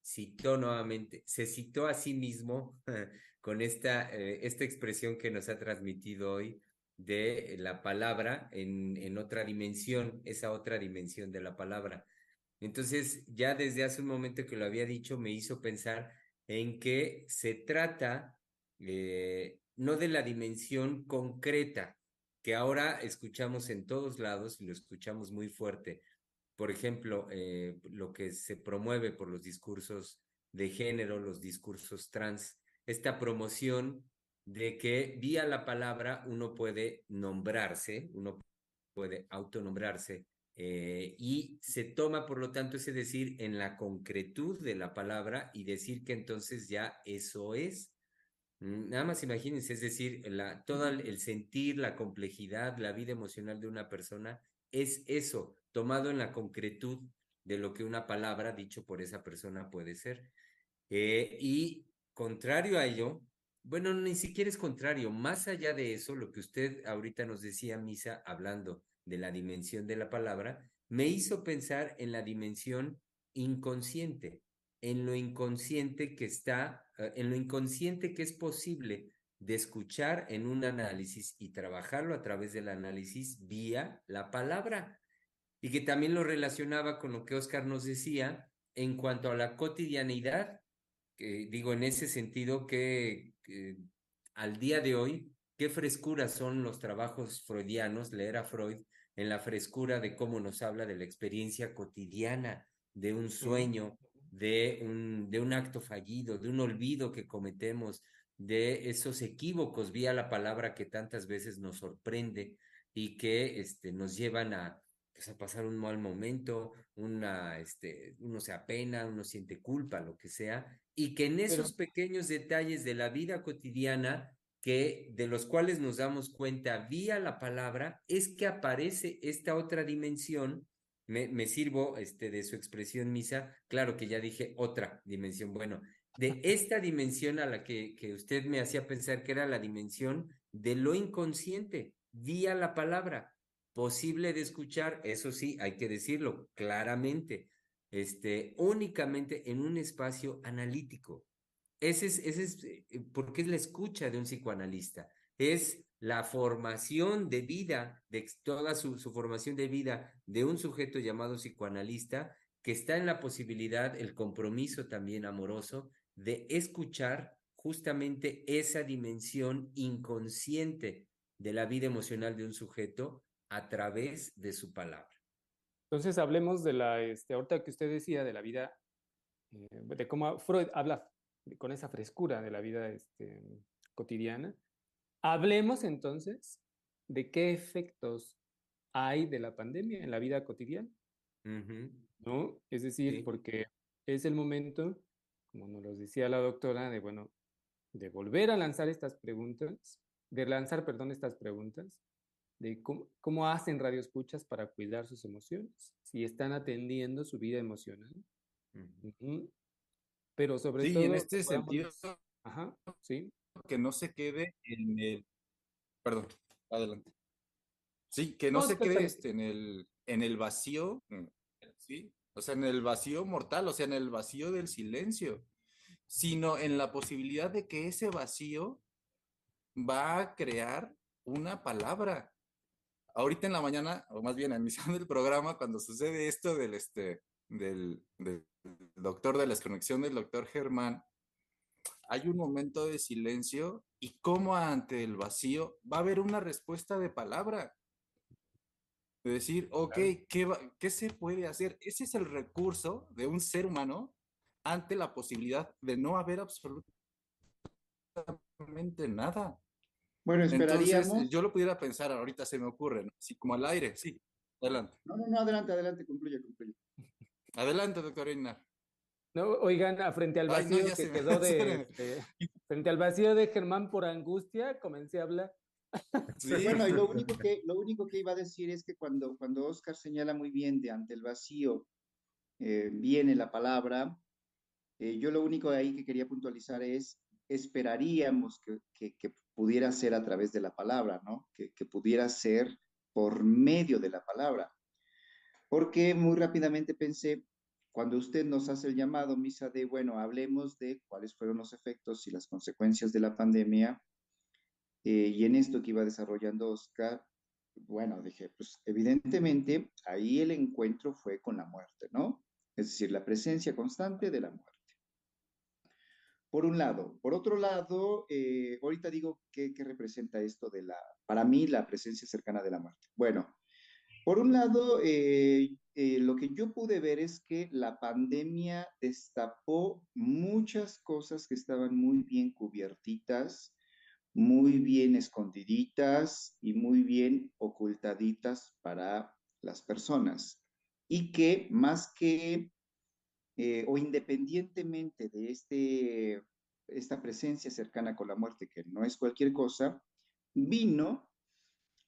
citó nuevamente, se citó a sí mismo con esta, eh, esta expresión que nos ha transmitido hoy de la palabra en, en otra dimensión, esa otra dimensión de la palabra. Entonces, ya desde hace un momento que lo había dicho, me hizo pensar en que se trata eh, no de la dimensión concreta que ahora escuchamos en todos lados y lo escuchamos muy fuerte. Por ejemplo, eh, lo que se promueve por los discursos de género, los discursos trans, esta promoción de que vía la palabra uno puede nombrarse, uno puede autonombrarse eh, y se toma, por lo tanto, ese decir en la concretud de la palabra y decir que entonces ya eso es. Mm, nada más imagínense, es decir, la, todo el sentir, la complejidad, la vida emocional de una persona es eso, tomado en la concretud de lo que una palabra dicho por esa persona puede ser. Eh, y contrario a ello, bueno, ni siquiera es contrario, más allá de eso, lo que usted ahorita nos decía, Misa, hablando de la dimensión de la palabra, me hizo pensar en la dimensión inconsciente en lo inconsciente que está, eh, en lo inconsciente que es posible de escuchar en un análisis y trabajarlo a través del análisis vía la palabra. Y que también lo relacionaba con lo que Oscar nos decía en cuanto a la cotidianidad, que digo en ese sentido que, al día de hoy, qué frescura son los trabajos freudianos, leer a Freud en la frescura de cómo nos habla de la experiencia cotidiana, de un sueño, de un, de un acto fallido, de un olvido que cometemos, de esos equívocos vía la palabra que tantas veces nos sorprende y que este, nos llevan a, pues, a pasar un mal momento, una, este, uno se apena, uno siente culpa, lo que sea, y que en esos pequeños detalles de la vida cotidiana que de los cuales nos damos cuenta vía la palabra es que aparece esta otra dimensión me, sirvo este, de su expresión misa, claro que ya dije otra dimensión, bueno, de esta dimensión a la que, que usted me hacía pensar que era la dimensión de lo inconsciente, vía la palabra, posible de escuchar, eso sí, hay que decirlo claramente, este, únicamente en un espacio analítico. Ese es, ese es, eh, porque es la escucha de un psicoanalista, es la formación de vida, de toda su, formación de vida de un sujeto llamado psicoanalista, que está en la posibilidad, el compromiso también amoroso, de escuchar justamente esa dimensión inconsciente de la vida emocional de un sujeto a través de su palabra. Entonces hablemos de la, este, ahorita que usted decía, de la vida, eh, de cómo Freud habla con esa frescura de la vida este, cotidiana. Hablemos entonces de qué efectos hay de la pandemia en la vida cotidiana, ¿no? Es decir, porque es el momento, como nos lo decía la doctora, de, bueno, de volver a lanzar estas preguntas, de lanzar, perdón, estas preguntas, de cómo, cómo hacen radioescuchas para cuidar sus emociones, si están atendiendo su vida emocional. Pero sobre todo... Sí, en este sentido... Ajá, sí que no se quede en el... Perdón, adelante. Sí, que no, se quede este, en, el, en el vacío, mm, ¿sí? O sea, en el vacío mortal, o sea, en el vacío del silencio, sino en la posibilidad de que ese vacío va a crear una palabra. Ahorita en la mañana, o más bien en misión del programa, cuando sucede esto del, este, del, del doctor de la desconexión del doctor Germán, hay un momento de silencio y como ante el vacío va a haber una respuesta de palabra. De decir, ok, ¿qué, ¿qué se puede hacer? Ese es el recurso de un ser humano ante la posibilidad de no haber absolutamente nada. Bueno, esperaríamos. Entonces, yo lo pudiera pensar, ahorita se me ocurre, así como al aire, sí. Adelante. No, no, no, adelante, adelante, concluye, concluye. Adelante, doctor Einar. No, oigan, frente al vacío que quedó de, este, frente al vacío de Germán por angustia, comencé a hablar. Sí. Bueno, y lo único que, lo único que iba a decir es que cuando, cuando Oscar señala muy bien de ante el vacío eh, viene la palabra, eh, yo lo único de ahí que quería puntualizar es esperaríamos que, que, que, pudiera ser a través de la palabra, ¿no? Que, que pudiera ser por medio de la palabra. Porque muy rápidamente pensé, cuando usted nos hace el llamado, Misa, de, bueno, hablemos de cuáles fueron los efectos y las consecuencias de la pandemia, eh, y en esto que iba desarrollando Oscar, bueno, dije, pues evidentemente ahí el encuentro fue con la muerte, ¿no? Es decir, la presencia constante de la muerte. Por un lado. Por otro lado, eh, ahorita digo qué, qué representa esto de la, para mí, la presencia cercana de la muerte. Bueno, por un lado, eh, eh, lo que yo pude ver es que la pandemia destapó muchas cosas que estaban muy bien cubiertitas, muy bien escondiditas y muy bien ocultaditas para las personas. Y que más que eh, o independientemente de este, esta presencia cercana con la muerte, que no es cualquier cosa, vino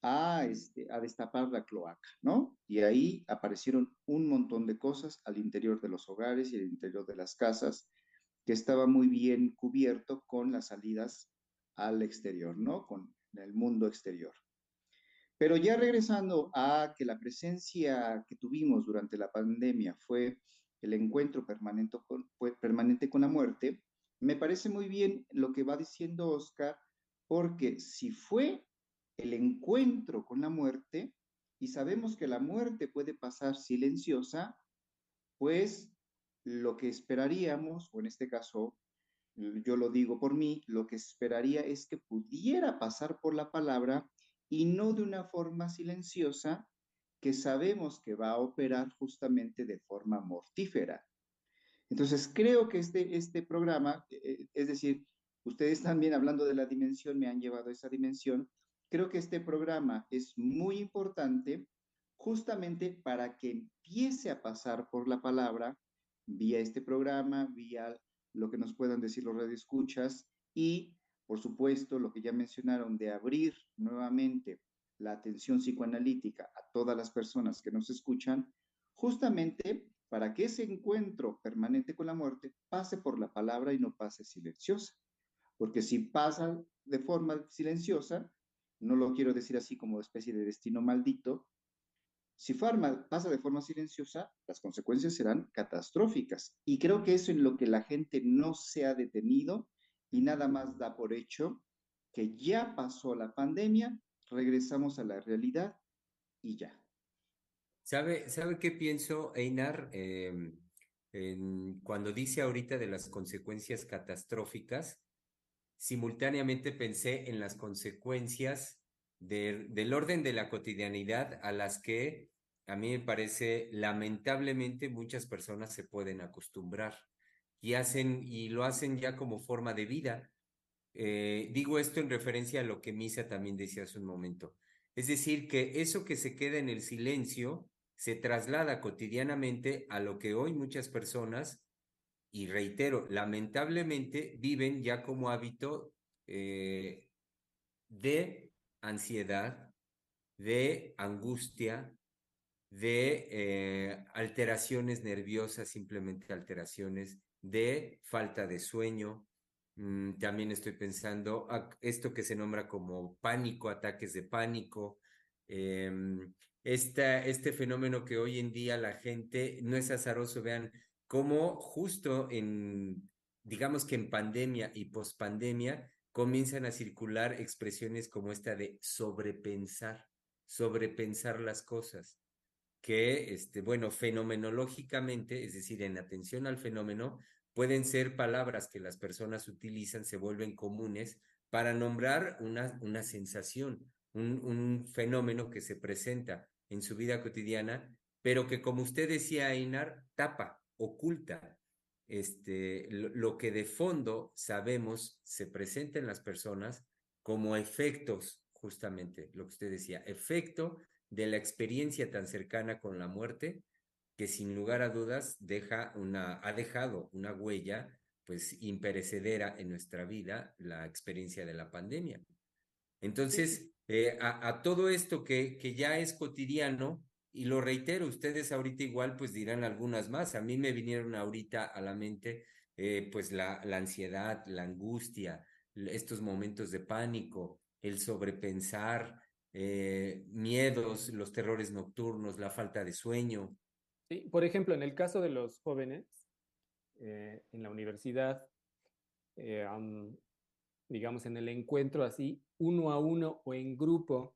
a, este, a destapar la cloaca, ¿no? Y ahí aparecieron un montón de cosas al interior de los hogares y al interior de las casas que estaba muy bien cubierto con las salidas al exterior, ¿no? Con el mundo exterior. Pero ya regresando a que la presencia que tuvimos durante la pandemia fue el encuentro permanente con la muerte, me parece muy bien lo que va diciendo Oscar, porque si fue el encuentro con la muerte y sabemos que la muerte puede pasar silenciosa, pues lo que esperaríamos, o en este caso yo lo digo por mí, lo que esperaría es que pudiera pasar por la palabra y no de una forma silenciosa que sabemos que va a operar justamente de forma mortífera. Entonces, creo que este, este programa, eh, es decir, ustedes también hablando de la dimensión, me han llevado a esa dimensión, Creo que este programa es muy importante justamente para que empiece a pasar por la palabra vía este programa, vía lo que nos puedan decir los radioescuchas y, por supuesto, lo que ya mencionaron de abrir nuevamente la atención psicoanalítica a todas las personas que nos escuchan, justamente para que ese encuentro permanente con la muerte pase por la palabra y no pase silenciosa. Porque si pasa de forma silenciosa, no lo quiero decir así como especie de destino maldito, si pasa de forma silenciosa, las consecuencias serán catastróficas. Y creo que eso en lo que la gente no se ha detenido y nada más da por hecho que ya pasó la pandemia, regresamos a la realidad y ya. ¿Sabe, sabe qué pienso, Einar? Em, cuando dice ahorita de las consecuencias catastróficas, simultáneamente pensé en las consecuencias del orden de la cotidianidad a las que a mí me parece lamentablemente muchas personas se pueden acostumbrar y hacen y lo hacen ya como forma de vida. Eh, digo esto en referencia a lo que Misa también decía hace un momento. Es decir, que eso que se queda en el silencio se traslada cotidianamente a lo que hoy muchas personas y reitero, lamentablemente viven ya como hábito eh, de ansiedad, de angustia, de eh, alteraciones nerviosas, simplemente alteraciones, de falta de sueño. Mm, también estoy pensando esto que se nombra como pánico, ataques de pánico, em, este fenómeno que hoy en día la gente no es azaroso, vean cómo justo en, digamos que en pandemia y pospandemia, comienzan a circular expresiones como esta de sobrepensar, sobrepensar las cosas, que, este, bueno, fenomenológicamente, es decir, en atención al fenómeno, pueden ser palabras que las personas utilizan, se vuelven comunes para nombrar una, una sensación, un, un fenómeno que se presenta en su vida cotidiana, pero que, como usted decía, Einar, tapa, oculta, este, lo, que de fondo sabemos se presenta en las personas como efectos, justamente, lo que usted decía, efecto de la experiencia tan cercana con la muerte, que sin lugar a dudas deja una, ha dejado una huella pues imperecedera en nuestra vida, la experiencia de la pandemia. Entonces, eh, a, a, todo esto que, que ya es cotidiano, y lo reitero, ustedes ahorita igual pues dirán algunas más. A mí me vinieron ahorita a la mente eh, pues la, la ansiedad, la angustia, estos momentos de pánico, el sobrepensar, eh, miedos, los terrores nocturnos, la falta de sueño. Sí, por ejemplo, en el caso de los jóvenes eh, en la universidad, digamos en el encuentro así, uno a uno o en grupo,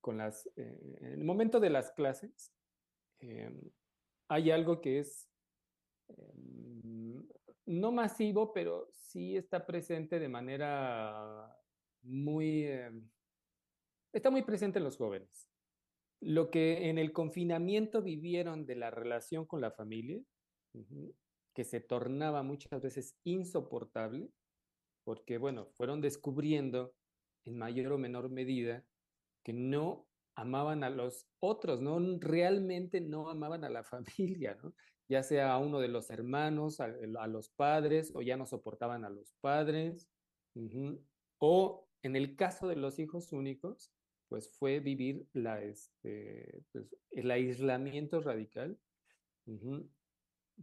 con las, eh, en el momento de las clases, em, hay algo que es em, no masivo, pero sí está presente de manera muy, em, está muy presente en los jóvenes. Lo que en el confinamiento vivieron de la relación con la familia, que se tornaba muchas veces insoportable, porque, bueno, fueron descubriendo en mayor o menor medida que no amaban a los otros, no realmente no amaban a la familia, ya sea a uno de los hermanos, a, los padres, o ya no soportaban a los padres, o en el caso de los hijos únicos, pues fue vivir la, este, pues, el aislamiento radical.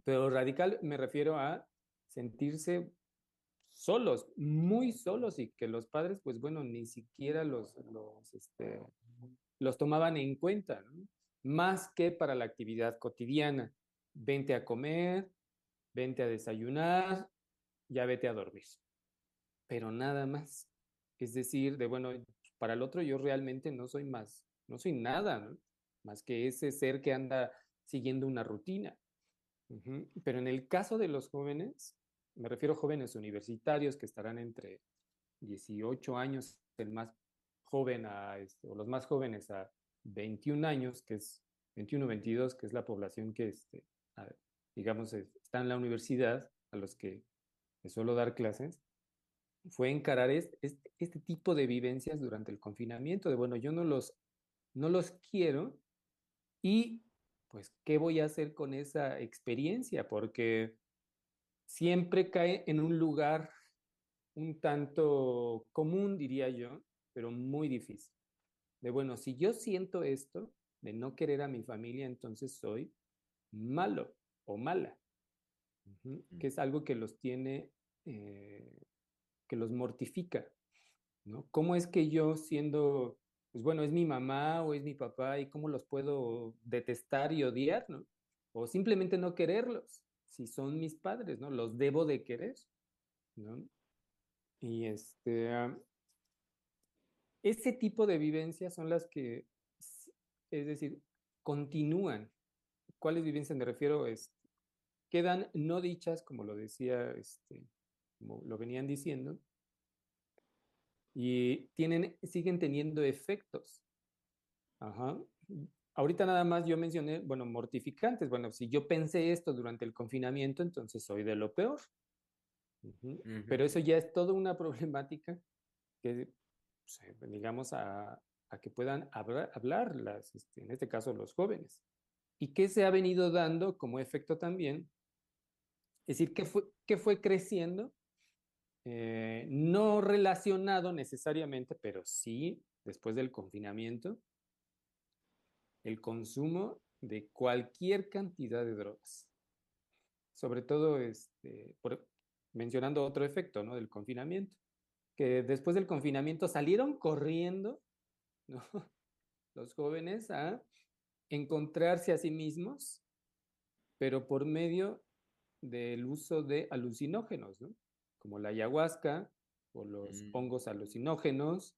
Pero radical me refiero a sentirse solos, muy solos y que los padres, pues bueno, ni siquiera los, los, este, tomaban en cuenta, más que para la actividad cotidiana. Vente a comer, vente a desayunar, ya vete a dormir. Pero nada más. Es decir, de bueno, para el otro yo realmente no soy más, no soy nada, más que ese ser que anda siguiendo una rutina. Pero en el caso de los jóvenes, me refiero a jóvenes universitarios que estarán entre 18 años, el más joven a, este, o los más jóvenes a 21 años, que es 21, 22, que es la población que, este, digamos, está en la universidad, a los que suelo dar clases, fue encarar este, este, tipo de vivencias durante el confinamiento, de bueno, yo no los, no los quiero y pues, ¿qué voy a hacer con esa experiencia? Porque siempre cae en un lugar un tanto común, diría yo, pero muy difícil. De bueno, si yo siento esto, de no querer a mi familia, entonces soy malo o mala, que es algo que los tiene, eh, que los mortifica, ¿no? ¿Cómo es que yo siendo, pues bueno, es mi mamá o es mi papá y cómo los puedo detestar y odiar, ¿no? O simplemente no quererlos si son mis padres, ¿no? Los debo de querer, ¿no? Y este, ese tipo de vivencias son las que, es decir, continúan. ¿Cuáles vivencias me refiero? Es, quedan no dichas, como lo decía, este, como lo venían diciendo, y tienen, siguen teniendo efectos. Ajá ahorita nada más yo mencioné, bueno, mortificantes. Bueno, si yo pensé esto durante el confinamiento, entonces soy de lo peor. Pero eso ya es toda una problemática que, pues, digamos, a, que puedan hablar, las, este, en este caso los jóvenes. ¿Y qué se ha venido dando como efecto también? Es decir, ¿qué fue, qué fue creciendo? Eh, no relacionado necesariamente, pero sí después del confinamiento, el consumo de cualquier cantidad de drogas. Sobre todo, este, mencionando otro efecto ¿no? del confinamiento, que después del confinamiento salieron corriendo ¿no? Los jóvenes a encontrarse a sí mismos, pero por medio del uso de alucinógenos, ¿no? Como la ayahuasca o los Mm. hongos alucinógenos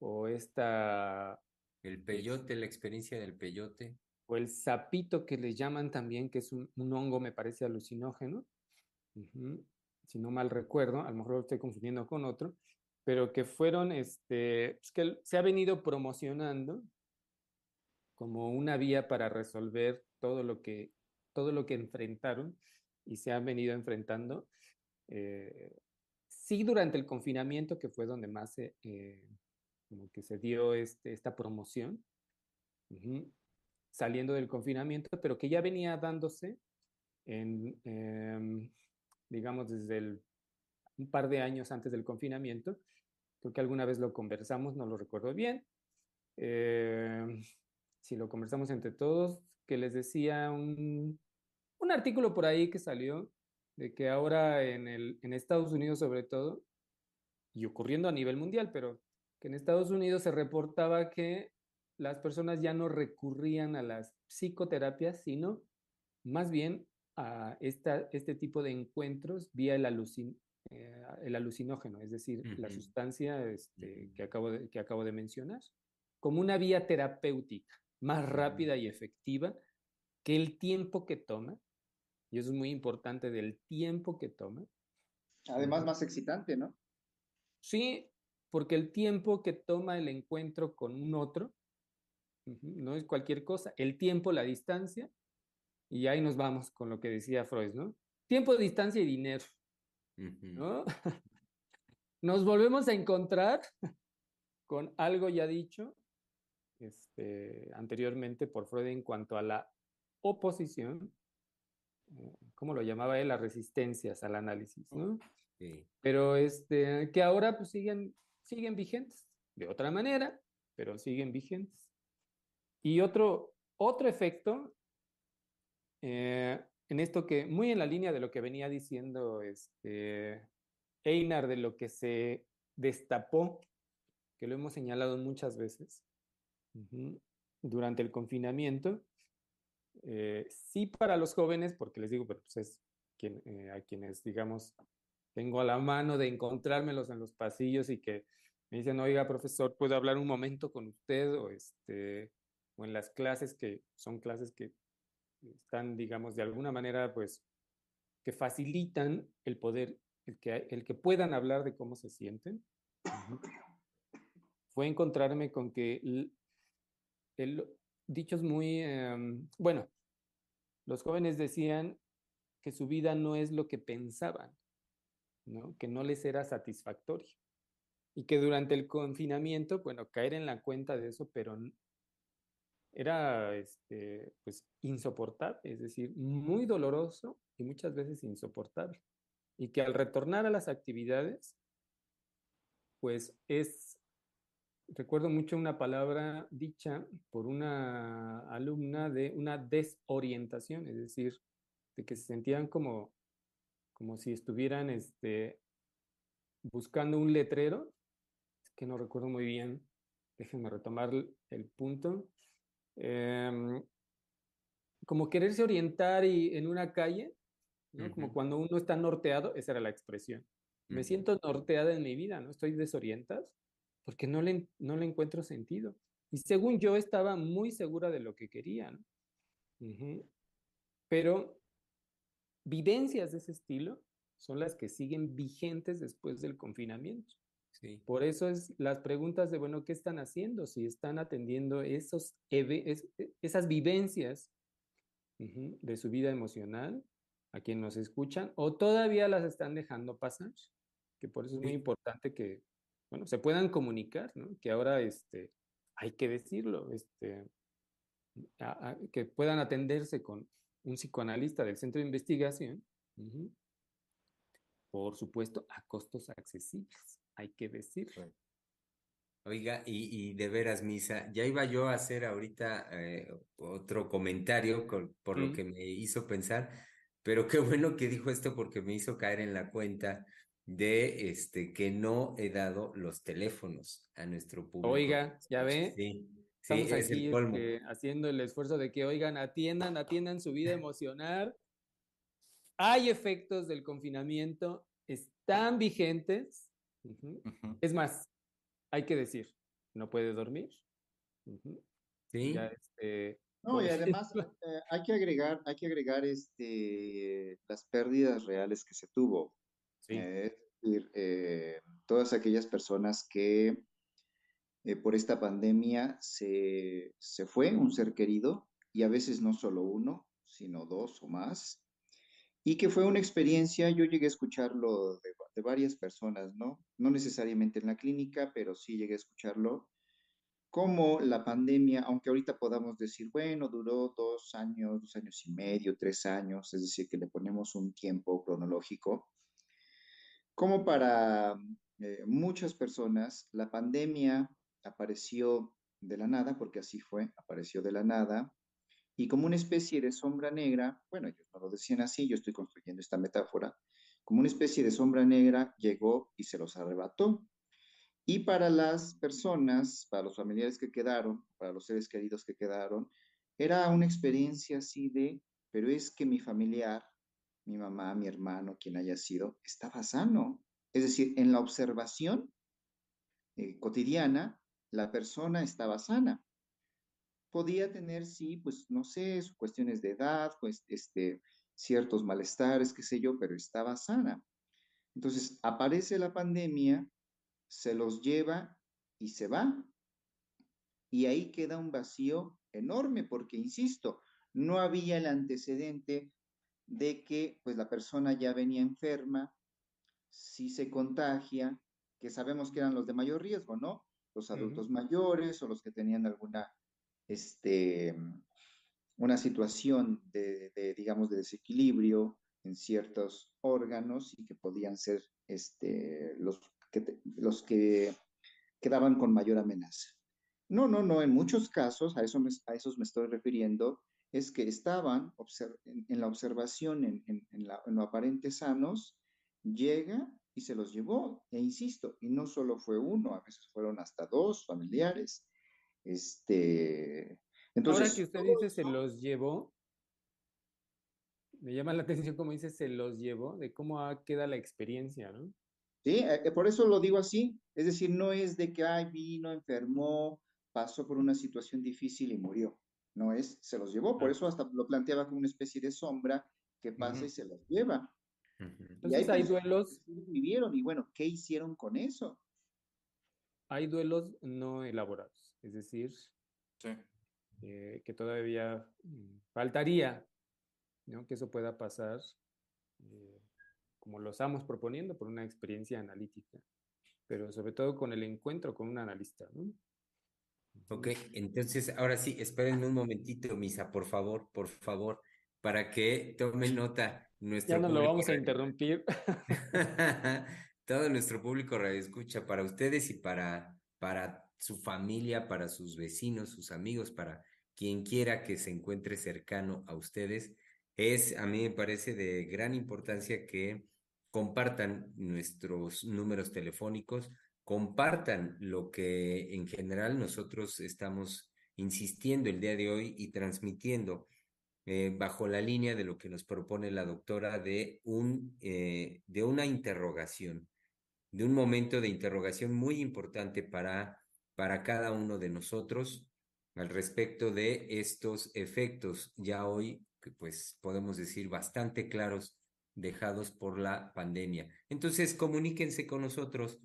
o esta El peyote, la experiencia del peyote. o el sapito que le llaman también, que es un, un hongo, me parece alucinógeno, si no mal recuerdo, a lo mejor lo estoy confundiendo con otro, pero que fueron, este, pues que se ha venido promocionando como una vía para resolver todo lo que, todo lo que enfrentaron y se han venido enfrentando. eh, sí, durante el confinamiento, que fue donde más se, eh, como que se dio este, esta promoción, ujú, saliendo del confinamiento, pero que ya venía dándose en, em, digamos, desde el, un par de años antes del confinamiento. Creo que alguna vez lo conversamos, no lo recuerdo bien. Em, si lo conversamos entre todos, que les decía un, un artículo por ahí que salió de que ahora en, el, en Estados Unidos sobre todo, y ocurriendo a nivel mundial, pero que en Estados Unidos se reportaba que las personas ya no recurrían a las psicoterapias, sino más bien a esta, este tipo de encuentros vía el, alucin, eh, el alucinógeno, es decir, la Ujú. sustancia este, Ujú. que, acabo de, que acabo de mencionar, como una vía terapéutica más Ujú. rápida y efectiva que el tiempo que toma, y eso es muy importante del tiempo que toma. Además, más excitante, ¿no? Sí, porque el tiempo que toma el encuentro con un otro no es cualquier cosa. El tiempo, la distancia, y ahí nos vamos con lo que decía Freud, ¿no? Tiempo, distancia y dinero. ¿no? Nos volvemos a encontrar con algo ya dicho este, anteriormente por Freud en cuanto a la oposición, eh, ¿cómo lo llamaba él? Las resistencias al análisis, ¿no? Sí. pero este, que ahora pues siguen, siguen vigentes, de otra manera, pero siguen vigentes. Y otro, otro efecto, eh, en esto que, muy en la línea de lo que venía diciendo este, Einar, de lo que se destapó, que lo hemos señalado muchas veces, durante el confinamiento, eh, sí para los jóvenes, porque les digo, pero pues es quien, eh, a quienes, digamos, tengo a la mano de encontrármelos en los pasillos y que me dicen, oiga, profesor, ¿puedo hablar un momento con usted? O, este, o en las clases que son clases que están, digamos, de alguna manera, pues, que facilitan el poder, el que, el que puedan hablar de cómo se sienten. Fue encontrarme con que el, el- dichos muy, em, bueno, los jóvenes decían que su vida no es lo que pensaban, ¿no? Que no les era satisfactorio. Y que durante el confinamiento, bueno, caer en la cuenta de eso, pero era, este, pues, insoportable, es decir, muy doloroso y muchas veces insoportable. Y que al retornar a las actividades, pues es, recuerdo mucho una palabra dicha por una alumna de una desorientación, es decir, de que se sentían como, como si estuvieran este, buscando un letrero, es que no recuerdo muy bien, déjenme retomar el, punto, Em, como quererse orientar y, en una calle, ¿no? Como cuando uno está norteado, esa era la expresión. Me siento norteada en mi vida, ¿no? Estoy desorientada porque no le, no le encuentro sentido. Y según yo estaba muy segura de lo que quería. Pero vivencias de ese estilo son las que siguen vigentes después del confinamiento. Sí. Por eso es las preguntas de, bueno, ¿qué están haciendo? Si están atendiendo esos, es- e- esas vivencias de su vida emocional a quien nos escuchan o todavía las están dejando pasar, que por eso es muy Sí. importante que, bueno, se puedan comunicar, ¿no? Que ahora, este, hay que decirlo, este, a- a- que puedan atenderse con un psicoanalista del centro de investigación, por supuesto, a costos accesibles, hay que decirlo. Oiga, y, y de veras, Misa, ya iba yo a hacer ahorita eh, otro comentario con- por lo que me hizo pensar, pero qué bueno que dijo esto porque me hizo caer en la cuenta de este que no he dado los teléfonos a nuestro público. Oiga, ya ve. Sí. Estamos aquí este, haciendo el esfuerzo de que, oigan, atiendan, atiendan su vida emocional. Hay efectos del confinamiento, están vigentes. Es más, hay que decir, no puede dormir. Sí. Este, no, y además eh, hay que agregar, hay que agregar este, las pérdidas reales que se tuvo. Eh, es decir, eh, todas aquellas personas que por esta pandemia se, se, fue un ser querido, y a veces no solo uno, sino dos o más, y que fue una experiencia, yo llegué a escucharlo de, varias personas, ¿no? No necesariamente en la clínica, pero sí llegué a escucharlo cómo la pandemia, aunque ahorita podamos decir, bueno, duró dos años, dos años y medio, tres años, es decir, que le ponemos un tiempo cronológico, como para eh, muchas personas la pandemia apareció de la nada, porque así fue, apareció de la nada, y como una especie de sombra negra, bueno, ellos no lo decían así, yo estoy construyendo esta metáfora, como una especie de sombra negra llegó y se los arrebató. Y para las personas, para los familiares que quedaron, para los seres queridos que quedaron, era una experiencia así de, pero es que mi familiar, mi mamá, mi hermano, quien haya sido, estaba sano. Es decir, en la observación eh, cotidiana, la persona estaba sana. Podía tener, sí, pues no sé, cuestiones de edad, pues este, ciertos malestares, qué sé yo, pero estaba sana. Entonces, aparece la pandemia se los lleva y se va. Y ahí queda un vacío enorme porque, insisto, no había el antecedente de que pues la persona ya venía enferma, si se contagia, que sabemos que eran los de mayor riesgo, ¿no? Los adultos mayores o los que tenían alguna, este, una situación de, de, digamos, de desequilibrio en ciertos órganos y que podían ser este, los los que quedaban con mayor amenaza. No, no, no, en muchos casos, a, eso a esos me estoy refiriendo, es que estaban en, la observación, en, en, lo aparente sanos, llega y se los llevó, e insisto, y no solo fue uno, a veces fueron hasta dos familiares. Este, entonces, Ahora que usted dice se los llevó, me llama la atención como dice se los llevó, de cómo queda la experiencia, ¿no? ¿sí? Eh, eh, por eso lo digo así, es decir, no es de que, ay, vino, enfermó, pasó por una situación difícil y murió, no es, se los llevó, por eso hasta lo planteaba como una especie de sombra que pasa y se los lleva. Entonces hay duelos. Vivieron y bueno, ¿qué hicieron con eso? Hay duelos no elaborados, es decir, eh, que todavía mm, faltaría ¿no? que eso pueda pasar como lo estamos proponiendo, por una experiencia analítica, pero sobre todo con el encuentro con un analista. ¿no? Ok, entonces ahora sí, esperen un momentito, Misa, por favor, por favor, para que tomen nota nuestro Ya no lo vamos a interrumpir. Todo nuestro público escucha para ustedes y para, para su familia, para sus vecinos, sus amigos, para quien quiera que se encuentre cercano a ustedes. Es, a mí me parece de gran importancia que compartan nuestros números telefónicos, compartan lo que en general nosotros estamos insistiendo el día de hoy y transmitiendo eh, bajo la línea de lo que nos propone la doctora de, un, eh, de una interrogación, de un momento de interrogación muy importante para, para cada uno de nosotros al respecto de estos efectos ya hoy, pues podemos decir bastante claros dejados por la pandemia. Entonces, comuníquense con nosotros,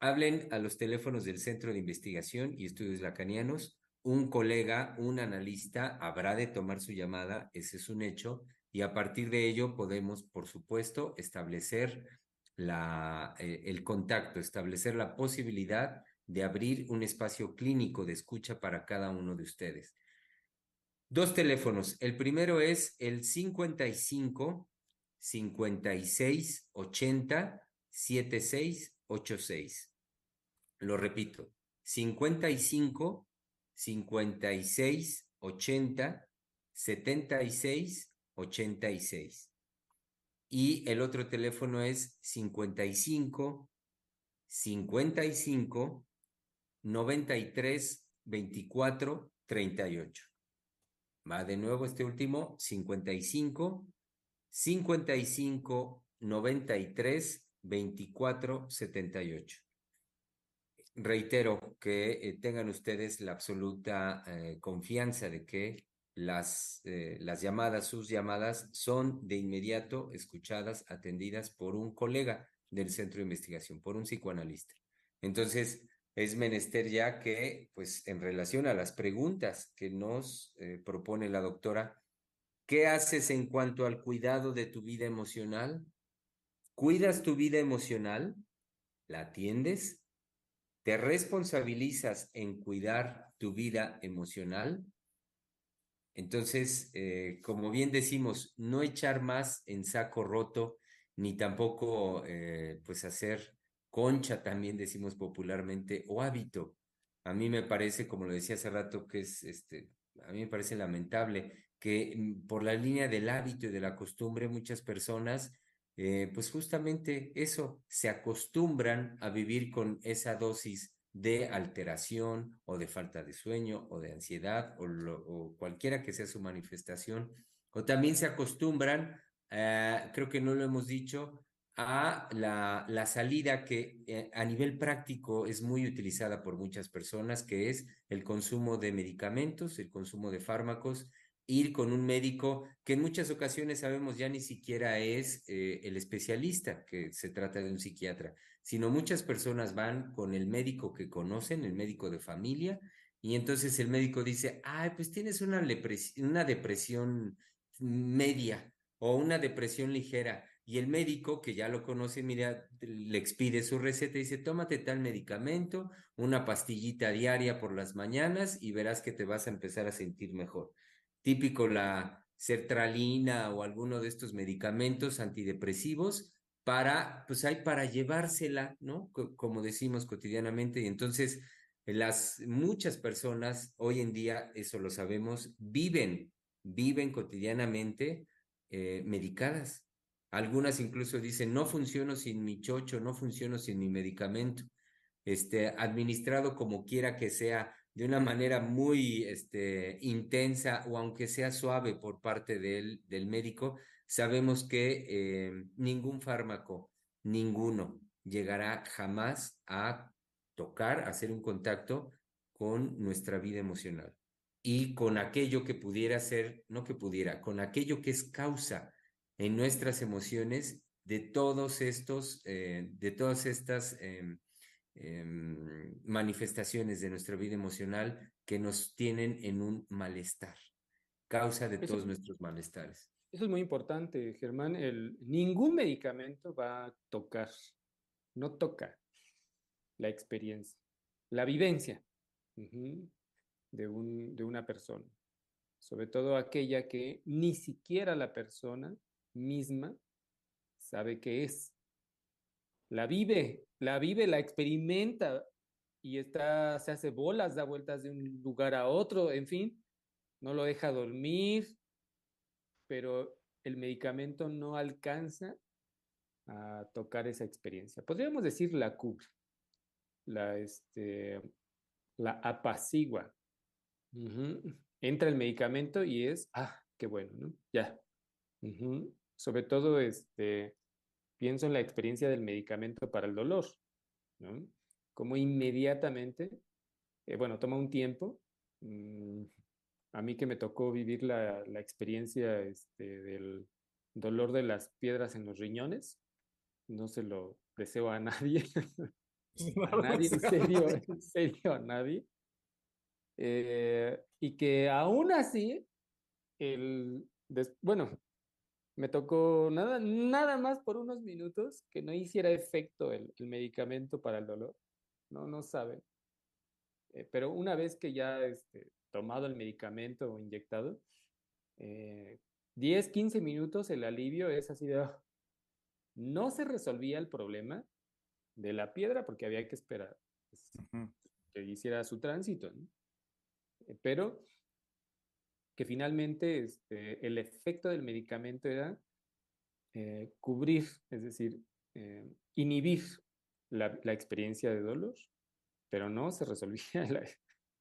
hablen a los teléfonos del Centro de Investigación y Estudios Lacanianos. Un colega, un analista, habrá de tomar su llamada, ese es un hecho, y a partir de ello podemos, por supuesto, establecer la, eh, el contacto, establecer la posibilidad de abrir un espacio clínico de escucha para cada uno de ustedes. Dos teléfonos. El primero es el 55 56 80 76 86. Lo repito, 55 56 80 76 86. Y el otro teléfono es 55 55 93 24 38. Va de nuevo este último, 55 55 93 24 78. Reitero que eh, tengan ustedes la absoluta eh, confianza de que las, eh, las llamadas, sus llamadas, son de inmediato escuchadas, atendidas por un colega del centro de investigación, por un psicoanalista. Entonces, es menester ya que, pues, en relación a las preguntas que nos propone la doctora, ¿qué haces en cuanto al cuidado de tu vida emocional? ¿Cuidas tu vida emocional? ¿La atiendes? ¿Te responsabilizas en cuidar tu vida emocional? Entonces, eh, como bien decimos, no echar más en saco roto, ni tampoco eh, pues hacer concha, también decimos popularmente, o hábito. A mí me parece, como lo decía hace rato, que es, este, a mí me parece lamentable que mm, por la línea del hábito y de la costumbre muchas personas, eh, pues justamente eso, se acostumbran a vivir con esa dosis de alteración o de falta de sueño o de ansiedad o, cualquiera que sea su manifestación. O también se acostumbran, eh, creo que no lo hemos dicho, a la, la salida que eh, a nivel práctico es muy utilizada por muchas personas, que es el consumo de medicamentos, el consumo de fármacos, ir con un médico que en muchas ocasiones sabemos ya ni siquiera es eh, el especialista, que se trata de un psiquiatra, sino muchas personas van con el médico que conocen, el médico de familia, y entonces el médico dice, ay, pues tienes una, una depresión media o una depresión ligera. Y el médico, que ya lo conoce, mira, le expide su receta y dice, tómate tal medicamento, una pastillita diaria por las mañanas y verás que te vas a empezar a sentir mejor. Típico la sertralina o alguno de estos medicamentos antidepresivos para, pues hay para llevársela, ¿no? como decimos cotidianamente. Y entonces, las muchas personas hoy en día, eso lo sabemos, viven, viven cotidianamente eh, medicadas. Algunas incluso dicen, no funciono sin mi chocho, no funciono sin mi medicamento. Este, administrado como quiera que sea, de una manera muy este, intensa o aunque sea suave por parte del, médico, sabemos que eh, ningún fármaco, ninguno, llegará jamás a tocar, a hacer un contacto con nuestra vida emocional. Y con aquello que pudiera ser, no que pudiera, con aquello que es causa en nuestras emociones de todos estos, eh, de todas estas em, em, manifestaciones de nuestra vida emocional que nos tienen en un malestar, causa de todos nuestros malestares. Eso es muy importante, Germán. El, ningún medicamento va a tocar, no toca la experiencia, la vivencia de, un, de una persona. Sobre todo aquella que ni siquiera la persona misma sabe qué es. La vive, la vive, la experimenta y está, se hace bolas, da vueltas de un lugar a otro, en fin, no lo deja dormir, pero el medicamento no alcanza a tocar esa experiencia. Podríamos decir la cubre, la, este, la apacigua. Entra el medicamento y es, ah, qué bueno, ¿no? Ya. Sobre todo, este, pienso en la experiencia del medicamento para el dolor, ¿no? Como inmediatamente, eh, bueno, toma un tiempo, mm, a mí que me tocó vivir la, experiencia este, del dolor de las piedras en los riñones, no se lo deseo a nadie, a nadie, en serio, en serio, a nadie. Eh, y que aún así, el, bueno, me tocó nada, nada más por unos minutos que no hiciera efecto el, medicamento para el dolor. No, no saben. Eh, pero una vez que ya este, tomado el medicamento o inyectado, 10, eh, 15 minutos el alivio es así de, ah, no se resolvía el problema de la piedra porque había que esperar pues, que hiciera su tránsito, eh, pero que finalmente este, el efecto del medicamento era eh, cubrir, es decir, eh, inhibir la, experiencia de dolor, pero no se resolvía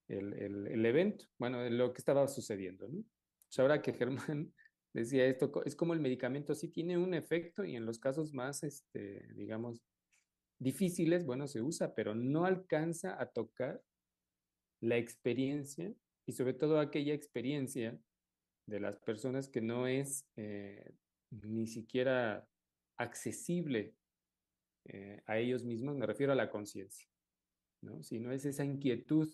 el, el, evento, bueno, lo que estaba sucediendo. Pues ahora que Germán decía esto, es como el medicamento sí tiene un efecto y en los casos más, este, digamos, difíciles, bueno, se usa, pero no alcanza a tocar la experiencia y sobre todo aquella experiencia de las personas que no es eh, ni siquiera accesible eh, a ellos mismos, me refiero a la conciencia, ¿no? Si no es esa inquietud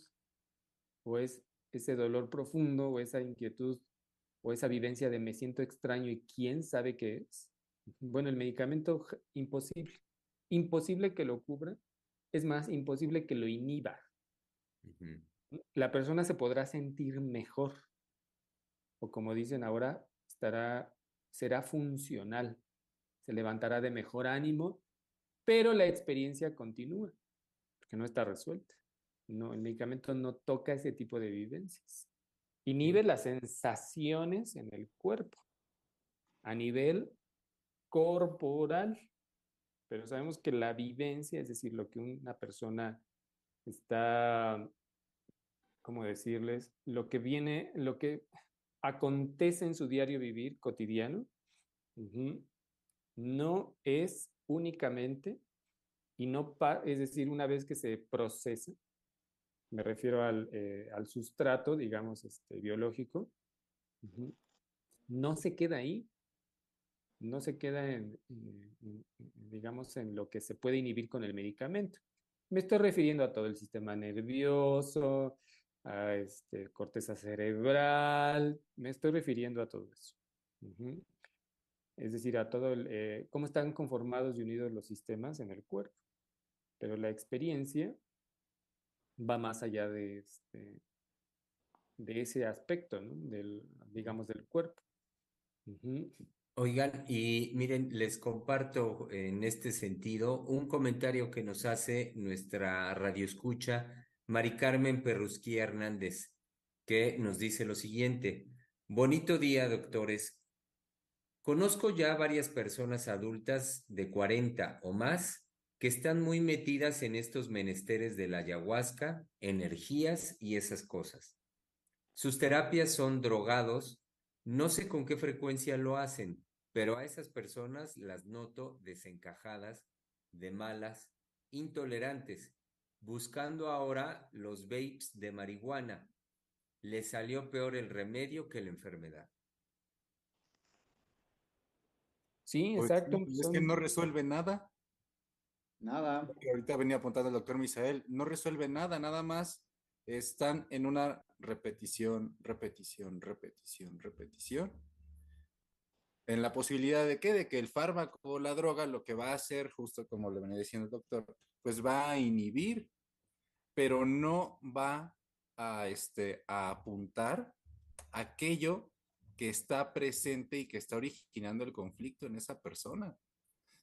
o es ese dolor profundo o esa inquietud o esa vivencia de me siento extraño y quién sabe qué es. Bueno, el medicamento imposible, imposible que lo cubra, es más, imposible que lo inhiba. Uh -huh. La persona se podrá sentir mejor, o como dicen ahora, estará, será funcional, se levantará de mejor ánimo, pero la experiencia continúa, porque no está resuelta. No, el medicamento no toca ese tipo de vivencias. Inhibe las sensaciones en el cuerpo a nivel corporal, pero sabemos que la vivencia, es decir, lo que una persona está, ¿cómo decirles? Lo que viene, lo que acontece en su diario vivir cotidiano, no es únicamente, y no, es decir, una vez que se procesa, me refiero al, eh, sustrato, digamos, este, biológico, no se queda ahí, no se queda en, digamos, en lo que se puede inhibir con el medicamento. Me estoy refiriendo a todo el sistema nervioso, a este, corteza cerebral, me estoy refiriendo a todo eso. Es decir, a todo el, eh, cómo están conformados y unidos los sistemas en el cuerpo. Pero la experiencia va más allá de, este, ese aspecto, ¿no? del, digamos, del cuerpo. Oigan, y miren, les comparto en este sentido un comentario que nos hace nuestra radioescucha Mari Carmen Perrusquí Hernández, que nos dice lo siguiente. Bonito día, doctores. Conozco ya varias personas adultas de 40 o más que están muy metidas en estos menesteres de la ayahuasca, energías y esas cosas. Sus terapias son drogados, no sé con qué frecuencia lo hacen, pero a esas personas las noto desencajadas, de malas, intolerantes, buscando ahora los vapes de marihuana. Le salió peor el remedio que la enfermedad. Sí, exacto. Pues, es que no resuelve nada. Nada. Porque ahorita venía apuntando el doctor Misael, no resuelve nada, nada más están en una repetición, repetición, repetición, repetición. En la posibilidad de que, de que el fármaco o la droga lo que va a hacer, justo como le venía diciendo el doctor, pues va a inhibir, pero no va a, este, a apuntar aquello que está presente y que está originando el conflicto en esa persona.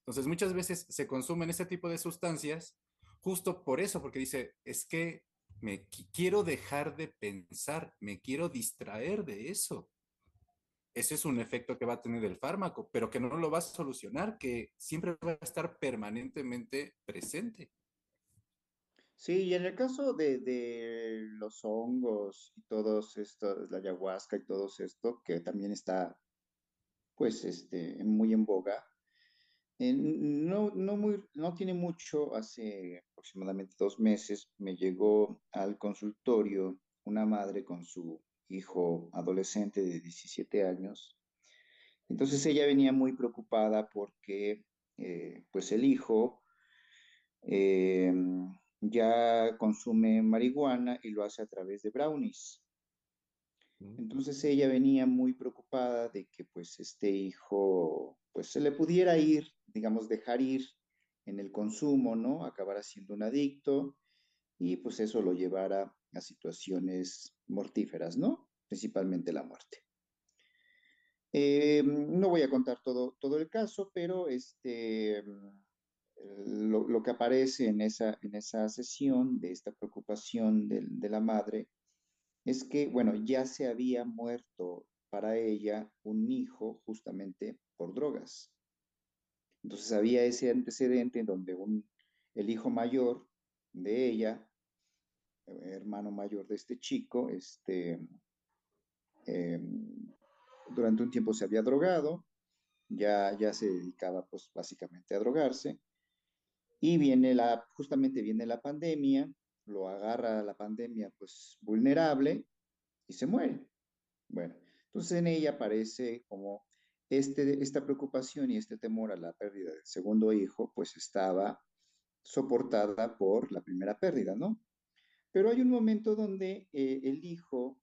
Entonces, muchas veces se consumen ese tipo de sustancias justo por eso, porque dice, es que me quiero dejar de pensar, me quiero distraer de eso. Ese es un efecto que va a tener el fármaco, pero que no lo va a solucionar, que siempre va a estar permanentemente presente. Sí, y en el caso de, los hongos y todos estos, la ayahuasca y todo esto, que también está, pues, este, muy en boga, eh, no, no, muy, no tiene mucho, hace aproximadamente dos meses, me llegó al consultorio una madre con su hijo adolescente de 17 años. Entonces ella venía muy preocupada porque eh, pues el hijo eh, ya consume marihuana y lo hace a través de brownies. Entonces ella venía muy preocupada de que pues este hijo pues se le pudiera ir, digamos, dejar ir en el consumo, ¿no? Acabar siendo un adicto y pues eso lo llevara a situaciones mortíferas, ¿no? Principalmente la muerte. Eh, no voy a contar todo, todo el caso, pero este, lo, lo, que aparece en esa, en esa sesión de esta preocupación de, de la madre es que, bueno, ya se había muerto para ella un hijo justamente por drogas. Entonces había ese antecedente en donde un, el hijo mayor de ella, hermano mayor de este chico, este, em, durante un tiempo se había drogado, ya, ya se dedicaba pues básicamente a drogarse, y viene la, justamente viene la pandemia, lo agarra la pandemia pues vulnerable y se muere. Bueno, entonces en ella aparece como este, esta preocupación y este temor a la pérdida del segundo hijo pues estaba soportada por la primera pérdida, ¿no? Pero hay un momento donde eh, el hijo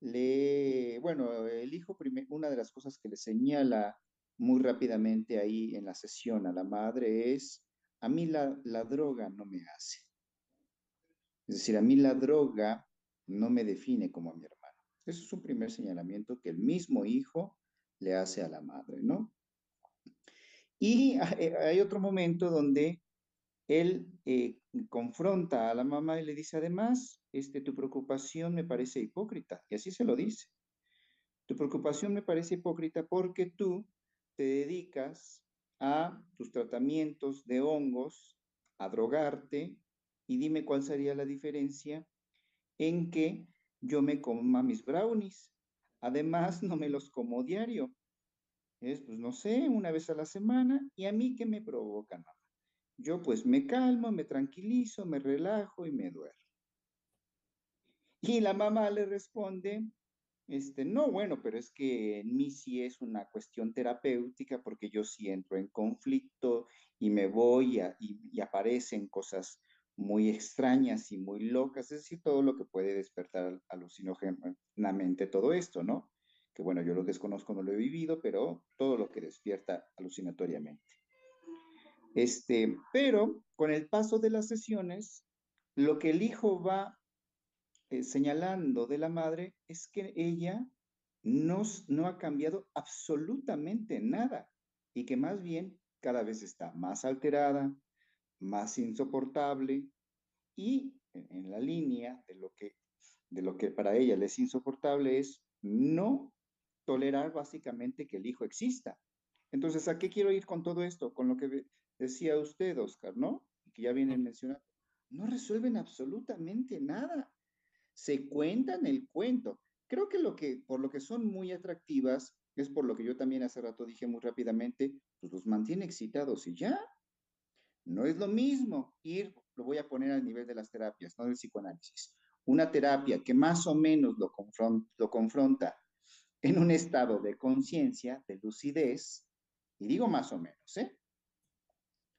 le, bueno, el hijo, una de las cosas que le señala muy rápidamente ahí en la sesión a la madre es, a mí la, la droga no me hace. Es decir, a mí la droga no me define como a mi hermano. Eso es un primer señalamiento que el mismo hijo le hace a la madre, ¿no? Y hay otro momento donde él eh, confronta a la mamá y le dice, además, este, tu preocupación me parece hipócrita. Y así se lo dice. Tu preocupación me parece hipócrita porque tú te dedicas a tus tratamientos de hongos, a drogarte, y dime cuál sería la diferencia en que yo me coma mis brownies. Además, no me los como diario. Es, pues no sé, una vez a la semana. ¿Y a mí qué me provoca, mamá? Yo pues me calmo, me tranquilizo, me relajo y me duermo. Y la mamá le responde, este, no, bueno, pero es que en mí sí es una cuestión terapéutica porque yo sí entro en conflicto y me voy y, aparecen cosas muy extrañas y muy locas, es decir, todo lo que puede despertar alucinógenamente todo esto, ¿no? Que bueno, yo lo desconozco, no lo he vivido, pero todo lo que despierta alucinatoriamente. Este, pero con el paso de las sesiones, lo que el hijo va eh, señalando de la madre es que ella no, ha cambiado absolutamente nada y que más bien cada vez está más alterada, más insoportable y en, la línea de lo, que, de lo que para ella le es insoportable es no tolerar básicamente que el hijo exista. Entonces, ¿a qué quiero ir con todo esto? Con lo que decía usted, Oscar, ¿no? Que ya vienen mencionando. No resuelven absolutamente nada. Se cuentan el cuento. Creo que lo que, por lo que son muy atractivas, es por lo que yo también hace rato dije muy rápidamente, pues los mantiene excitados y ya. No es lo mismo ir, lo voy a poner al nivel de las terapias, no del psicoanálisis. Una terapia que más o menos lo, lo confronta en un estado de conciencia, de lucidez, y digo más o menos, ¿eh?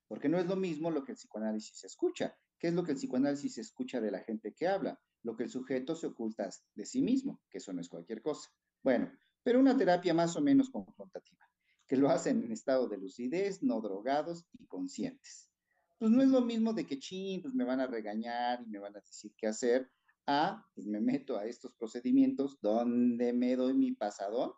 Porque no es lo mismo lo que el psicoanálisis escucha. ¿Qué es lo que el psicoanálisis escucha de la gente que habla? Lo que el sujeto se oculta de sí mismo, que eso no es cualquier cosa. Bueno, pero una terapia más o menos confrontativa, que lo hacen en estado de lucidez, no drogados y conscientes. Pues no es lo mismo de que, ching, pues me van a regañar y me van a decir qué hacer, a, pues me meto a estos procedimientos donde me doy mi pasadón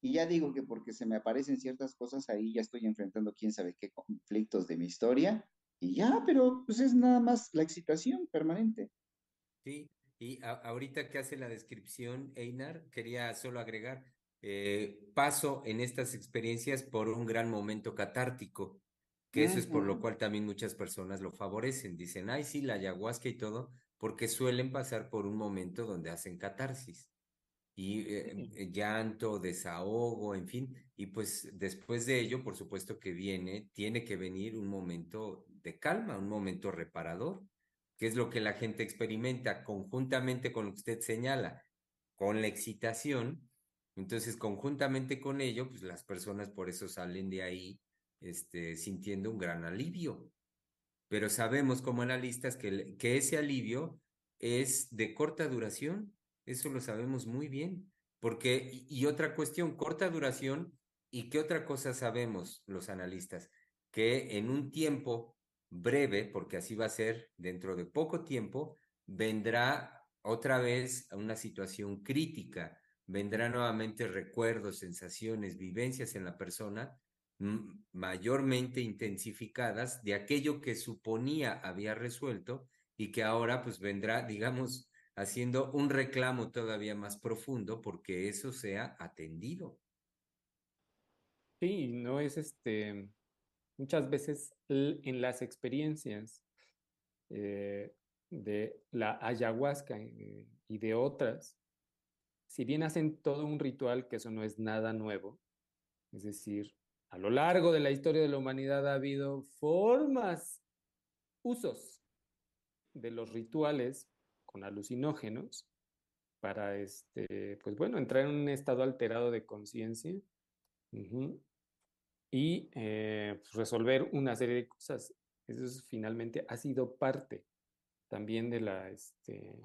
y ya digo que porque se me aparecen ciertas cosas, ahí ya estoy enfrentando quién sabe qué conflictos de mi historia. Y ya, pero pues es nada más la excitación permanente. Sí, y ahorita que hace la descripción, Einar, quería solo agregar, eh, paso en estas experiencias por un gran momento catártico, que eso es por lo cual también muchas personas lo favorecen. Dicen, ay, sí, la ayahuasca y todo, porque suelen pasar por un momento donde hacen catarsis y eh, eh, llanto, desahogo, en fin. Y pues después de ello, por supuesto que viene, tiene que venir un momento de calma, un momento reparador, que es lo que la gente experimenta conjuntamente con lo que usted señala, con la excitación. Entonces, conjuntamente con ello, pues las personas por eso salen de ahí este, sintiendo un gran alivio. Pero sabemos como analistas que, que ese alivio es de corta duración, eso lo sabemos muy bien. Porque, y, otra cuestión, corta duración, ¿y qué otra cosa sabemos los analistas? Que en un tiempo breve, porque así va a ser dentro de poco tiempo, vendrá otra vez a una situación crítica, vendrá nuevamente recuerdos, sensaciones, vivencias en la persona mayormente intensificadas de aquello que suponía había resuelto y que ahora pues vendrá, digamos, haciendo un reclamo todavía más profundo porque eso sea atendido. Sí, no es este, muchas veces en las experiencias eh, de la ayahuasca eh, y de otras, si bien hacen todo un ritual, que eso no es nada nuevo, es decir, a lo largo de la historia de la humanidad ha habido formas, usos de los rituales con alucinógenos para, este, pues bueno, entrar en un estado alterado de conciencia y eh, pues, resolver una serie de cosas. Eso finalmente ha sido parte también de la, este,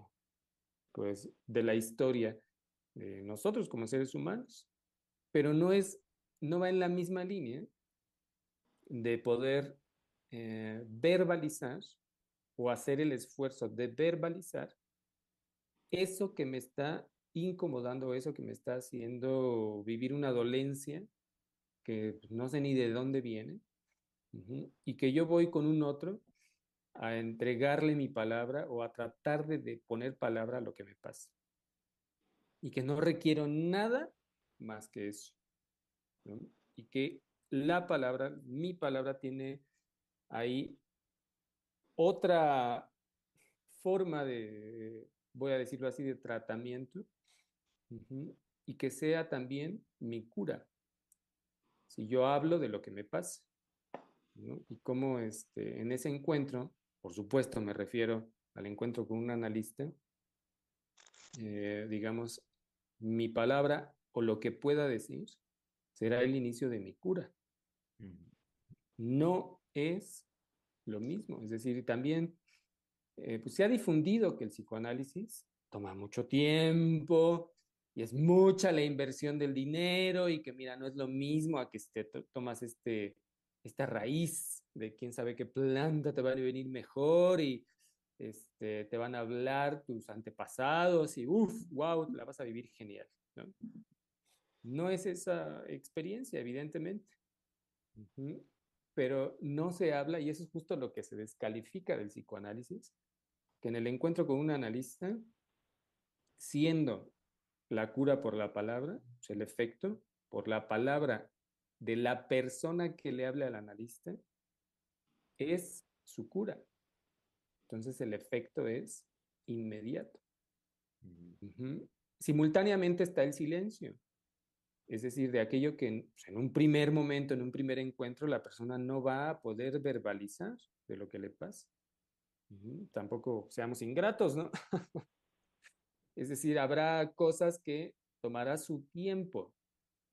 pues, de la historia de nosotros como seres humanos, pero no es, no va en la misma línea de poder eh, verbalizar o hacer el esfuerzo de verbalizar eso que me está incomodando, eso que me está haciendo vivir una dolencia que no sé ni de dónde viene, y que yo voy con un otro a entregarle mi palabra o a tratar de, poner palabra a lo que me pasa. Y que no requiero nada más que eso. Y que la palabra, mi palabra tiene ahí otra forma de, voy a decirlo así, de tratamiento y que sea también mi cura. Si yo hablo de lo que me pasa y cómo este, en ese encuentro, por supuesto me refiero al encuentro con un analista, eh, digamos, mi palabra o lo que pueda decir será el inicio de mi cura. No es lo mismo, es decir, también eh, pues se ha difundido que el psicoanálisis toma mucho tiempo y es mucha la inversión del dinero y que mira, no es lo mismo a que te tomas este, esta raíz de quién sabe qué planta te va a venir mejor y este, te van a hablar tus antepasados y uff, wow, la vas a vivir genial. ¿no? no es esa experiencia, evidentemente. Pero no se habla, y eso es justo lo que se descalifica del psicoanálisis, que en el encuentro con un analista, siendo la cura por la palabra, el efecto por la palabra de la persona que le habla al analista, es su cura. Entonces el efecto es inmediato. Simultáneamente está el silencio. Es decir, de aquello que en, pues, un primer momento, en un primer encuentro, la persona no va a poder verbalizar de lo que le pasa. Tampoco seamos ingratos, ¿no? es decir, habrá cosas que tomará su tiempo.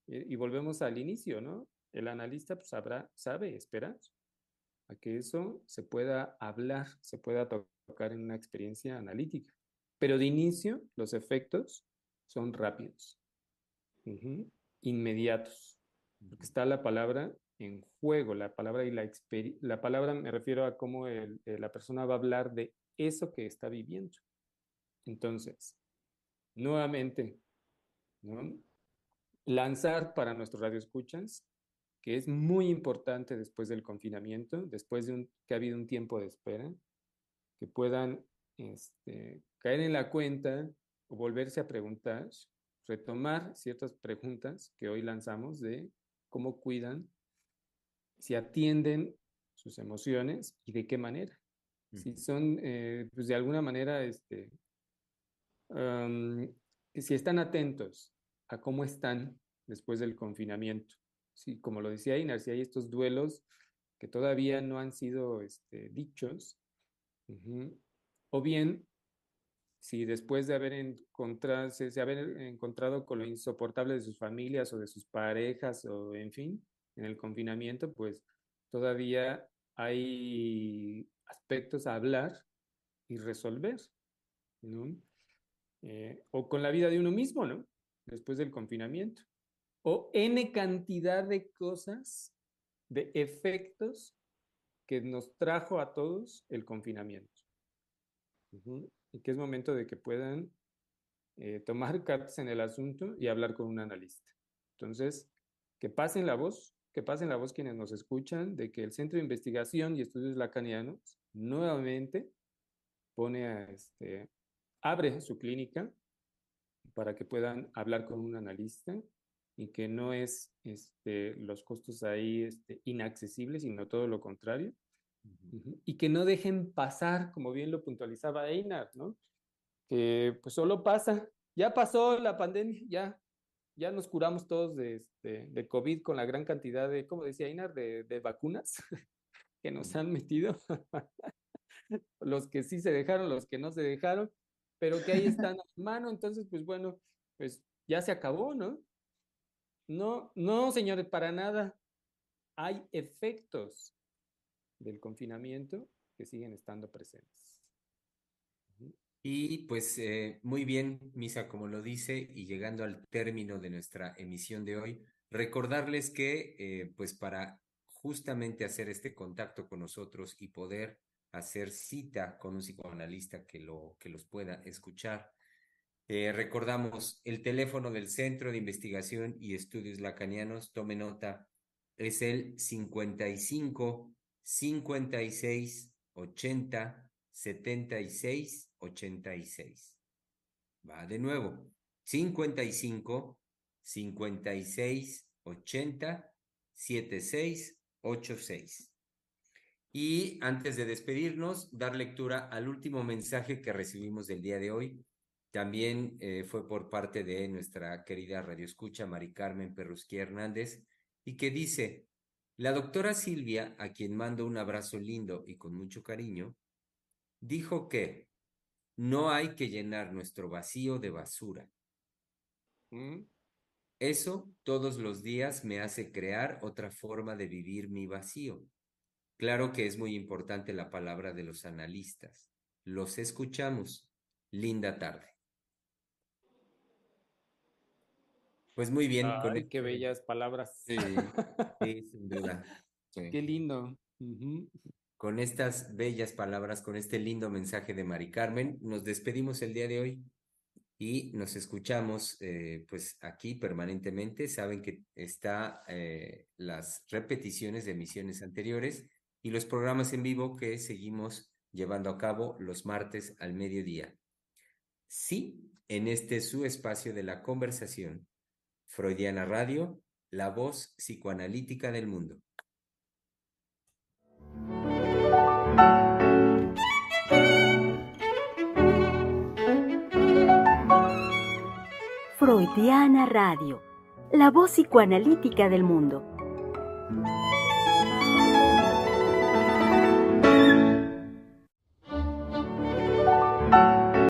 Y, volvemos al inicio, ¿no? El analista pues, sabrá, sabe esperar a que eso se pueda hablar, se pueda tocar en una experiencia analítica. Pero de inicio, los efectos son rápidos, inmediatos, porque está la palabra en juego, la palabra y la la palabra me refiero a cómo eh, la persona va a hablar de eso que está viviendo. Entonces, nuevamente, lanzar para nuestros radioescuchas, que es muy importante después del confinamiento, después de que ha habido un tiempo de espera, que puedan este, caer en la cuenta o volverse a preguntar, retomar ciertas preguntas que hoy lanzamos de cómo cuidan si atienden sus emociones y de qué manera. Si son, eh, pues de alguna manera, este, si están atentos a cómo están después del confinamiento. Sí, como lo decía Inar, si hay estos duelos que todavía no han sido este, dichos, o bien si después de haber encontrado, se, haber encontrado con lo insoportable de sus familias o de sus parejas o en fin, en el confinamiento, pues todavía hay aspectos a hablar y resolver, ¿no? Eh, o con la vida de uno mismo, ¿no? Después del confinamiento. O N cantidad de cosas, de efectos que nos trajo a todos el confinamiento. Y que es momento de que puedan eh, tomar cartas en el asunto y hablar con un analista. Entonces, que pasen la voz, que pasen la voz quienes nos escuchan de que el Centro de Investigación y Estudios Lacanianos nuevamente pone a este, abre su clínica para que puedan hablar con un analista y que no es este, los costos ahí este, inaccesibles, sino todo lo contrario. Y que no dejen pasar, como bien lo puntualizaba Einar, ¿no? Que pues solo pasa, ya pasó la pandemia, ya, ya nos curamos todos de, este, de COVID con la gran cantidad de, como decía Einar, de, de vacunas que nos han metido. los que sí se dejaron, los que no se dejaron, pero que ahí están a mano, entonces pues bueno, pues ya se acabó, ¿no? No, no, señores, para nada. Hay efectos del confinamiento que siguen estando presentes. Y pues eh, muy bien, Misa, como lo dice, y llegando al término de nuestra emisión de hoy, recordarles que eh, pues para justamente hacer este contacto con nosotros y poder hacer cita con un psicoanalista que, lo, que los pueda escuchar, eh, recordamos el teléfono del Centro de Investigación y Estudios Lacanianos, tome nota, es el 55 56 80 76 86. Va de nuevo, 55 56 80 76 86. Y antes de despedirnos, dar lectura al último mensaje que recibimos del día de hoy también eh, fue por parte de nuestra querida radioescucha Mari Carmen Perrusquí Hernández y que dice, la doctora Silvia, a quien mando un abrazo lindo y con mucho cariño, dijo que no hay que llenar nuestro vacío de basura. ¿Mm? Eso todos los días me hace crear otra forma de vivir mi vacío. Claro que es muy importante la palabra de los analistas. Los escuchamos. Linda tarde. Pues muy bien. con qué bellas palabras. Sí, sin duda. Qué lindo. Con estas bellas palabras, con este lindo mensaje de Mari Carmen, nos despedimos el día de hoy y nos escuchamos eh, pues aquí permanentemente. Saben que está eh, las repeticiones de emisiones anteriores y los programas en vivo que seguimos llevando a cabo los martes al mediodía. Sí, en este su espacio de la conversación Freudiana Radio, la voz psicoanalítica del mundo. Freudiana Radio, la voz psicoanalítica del mundo.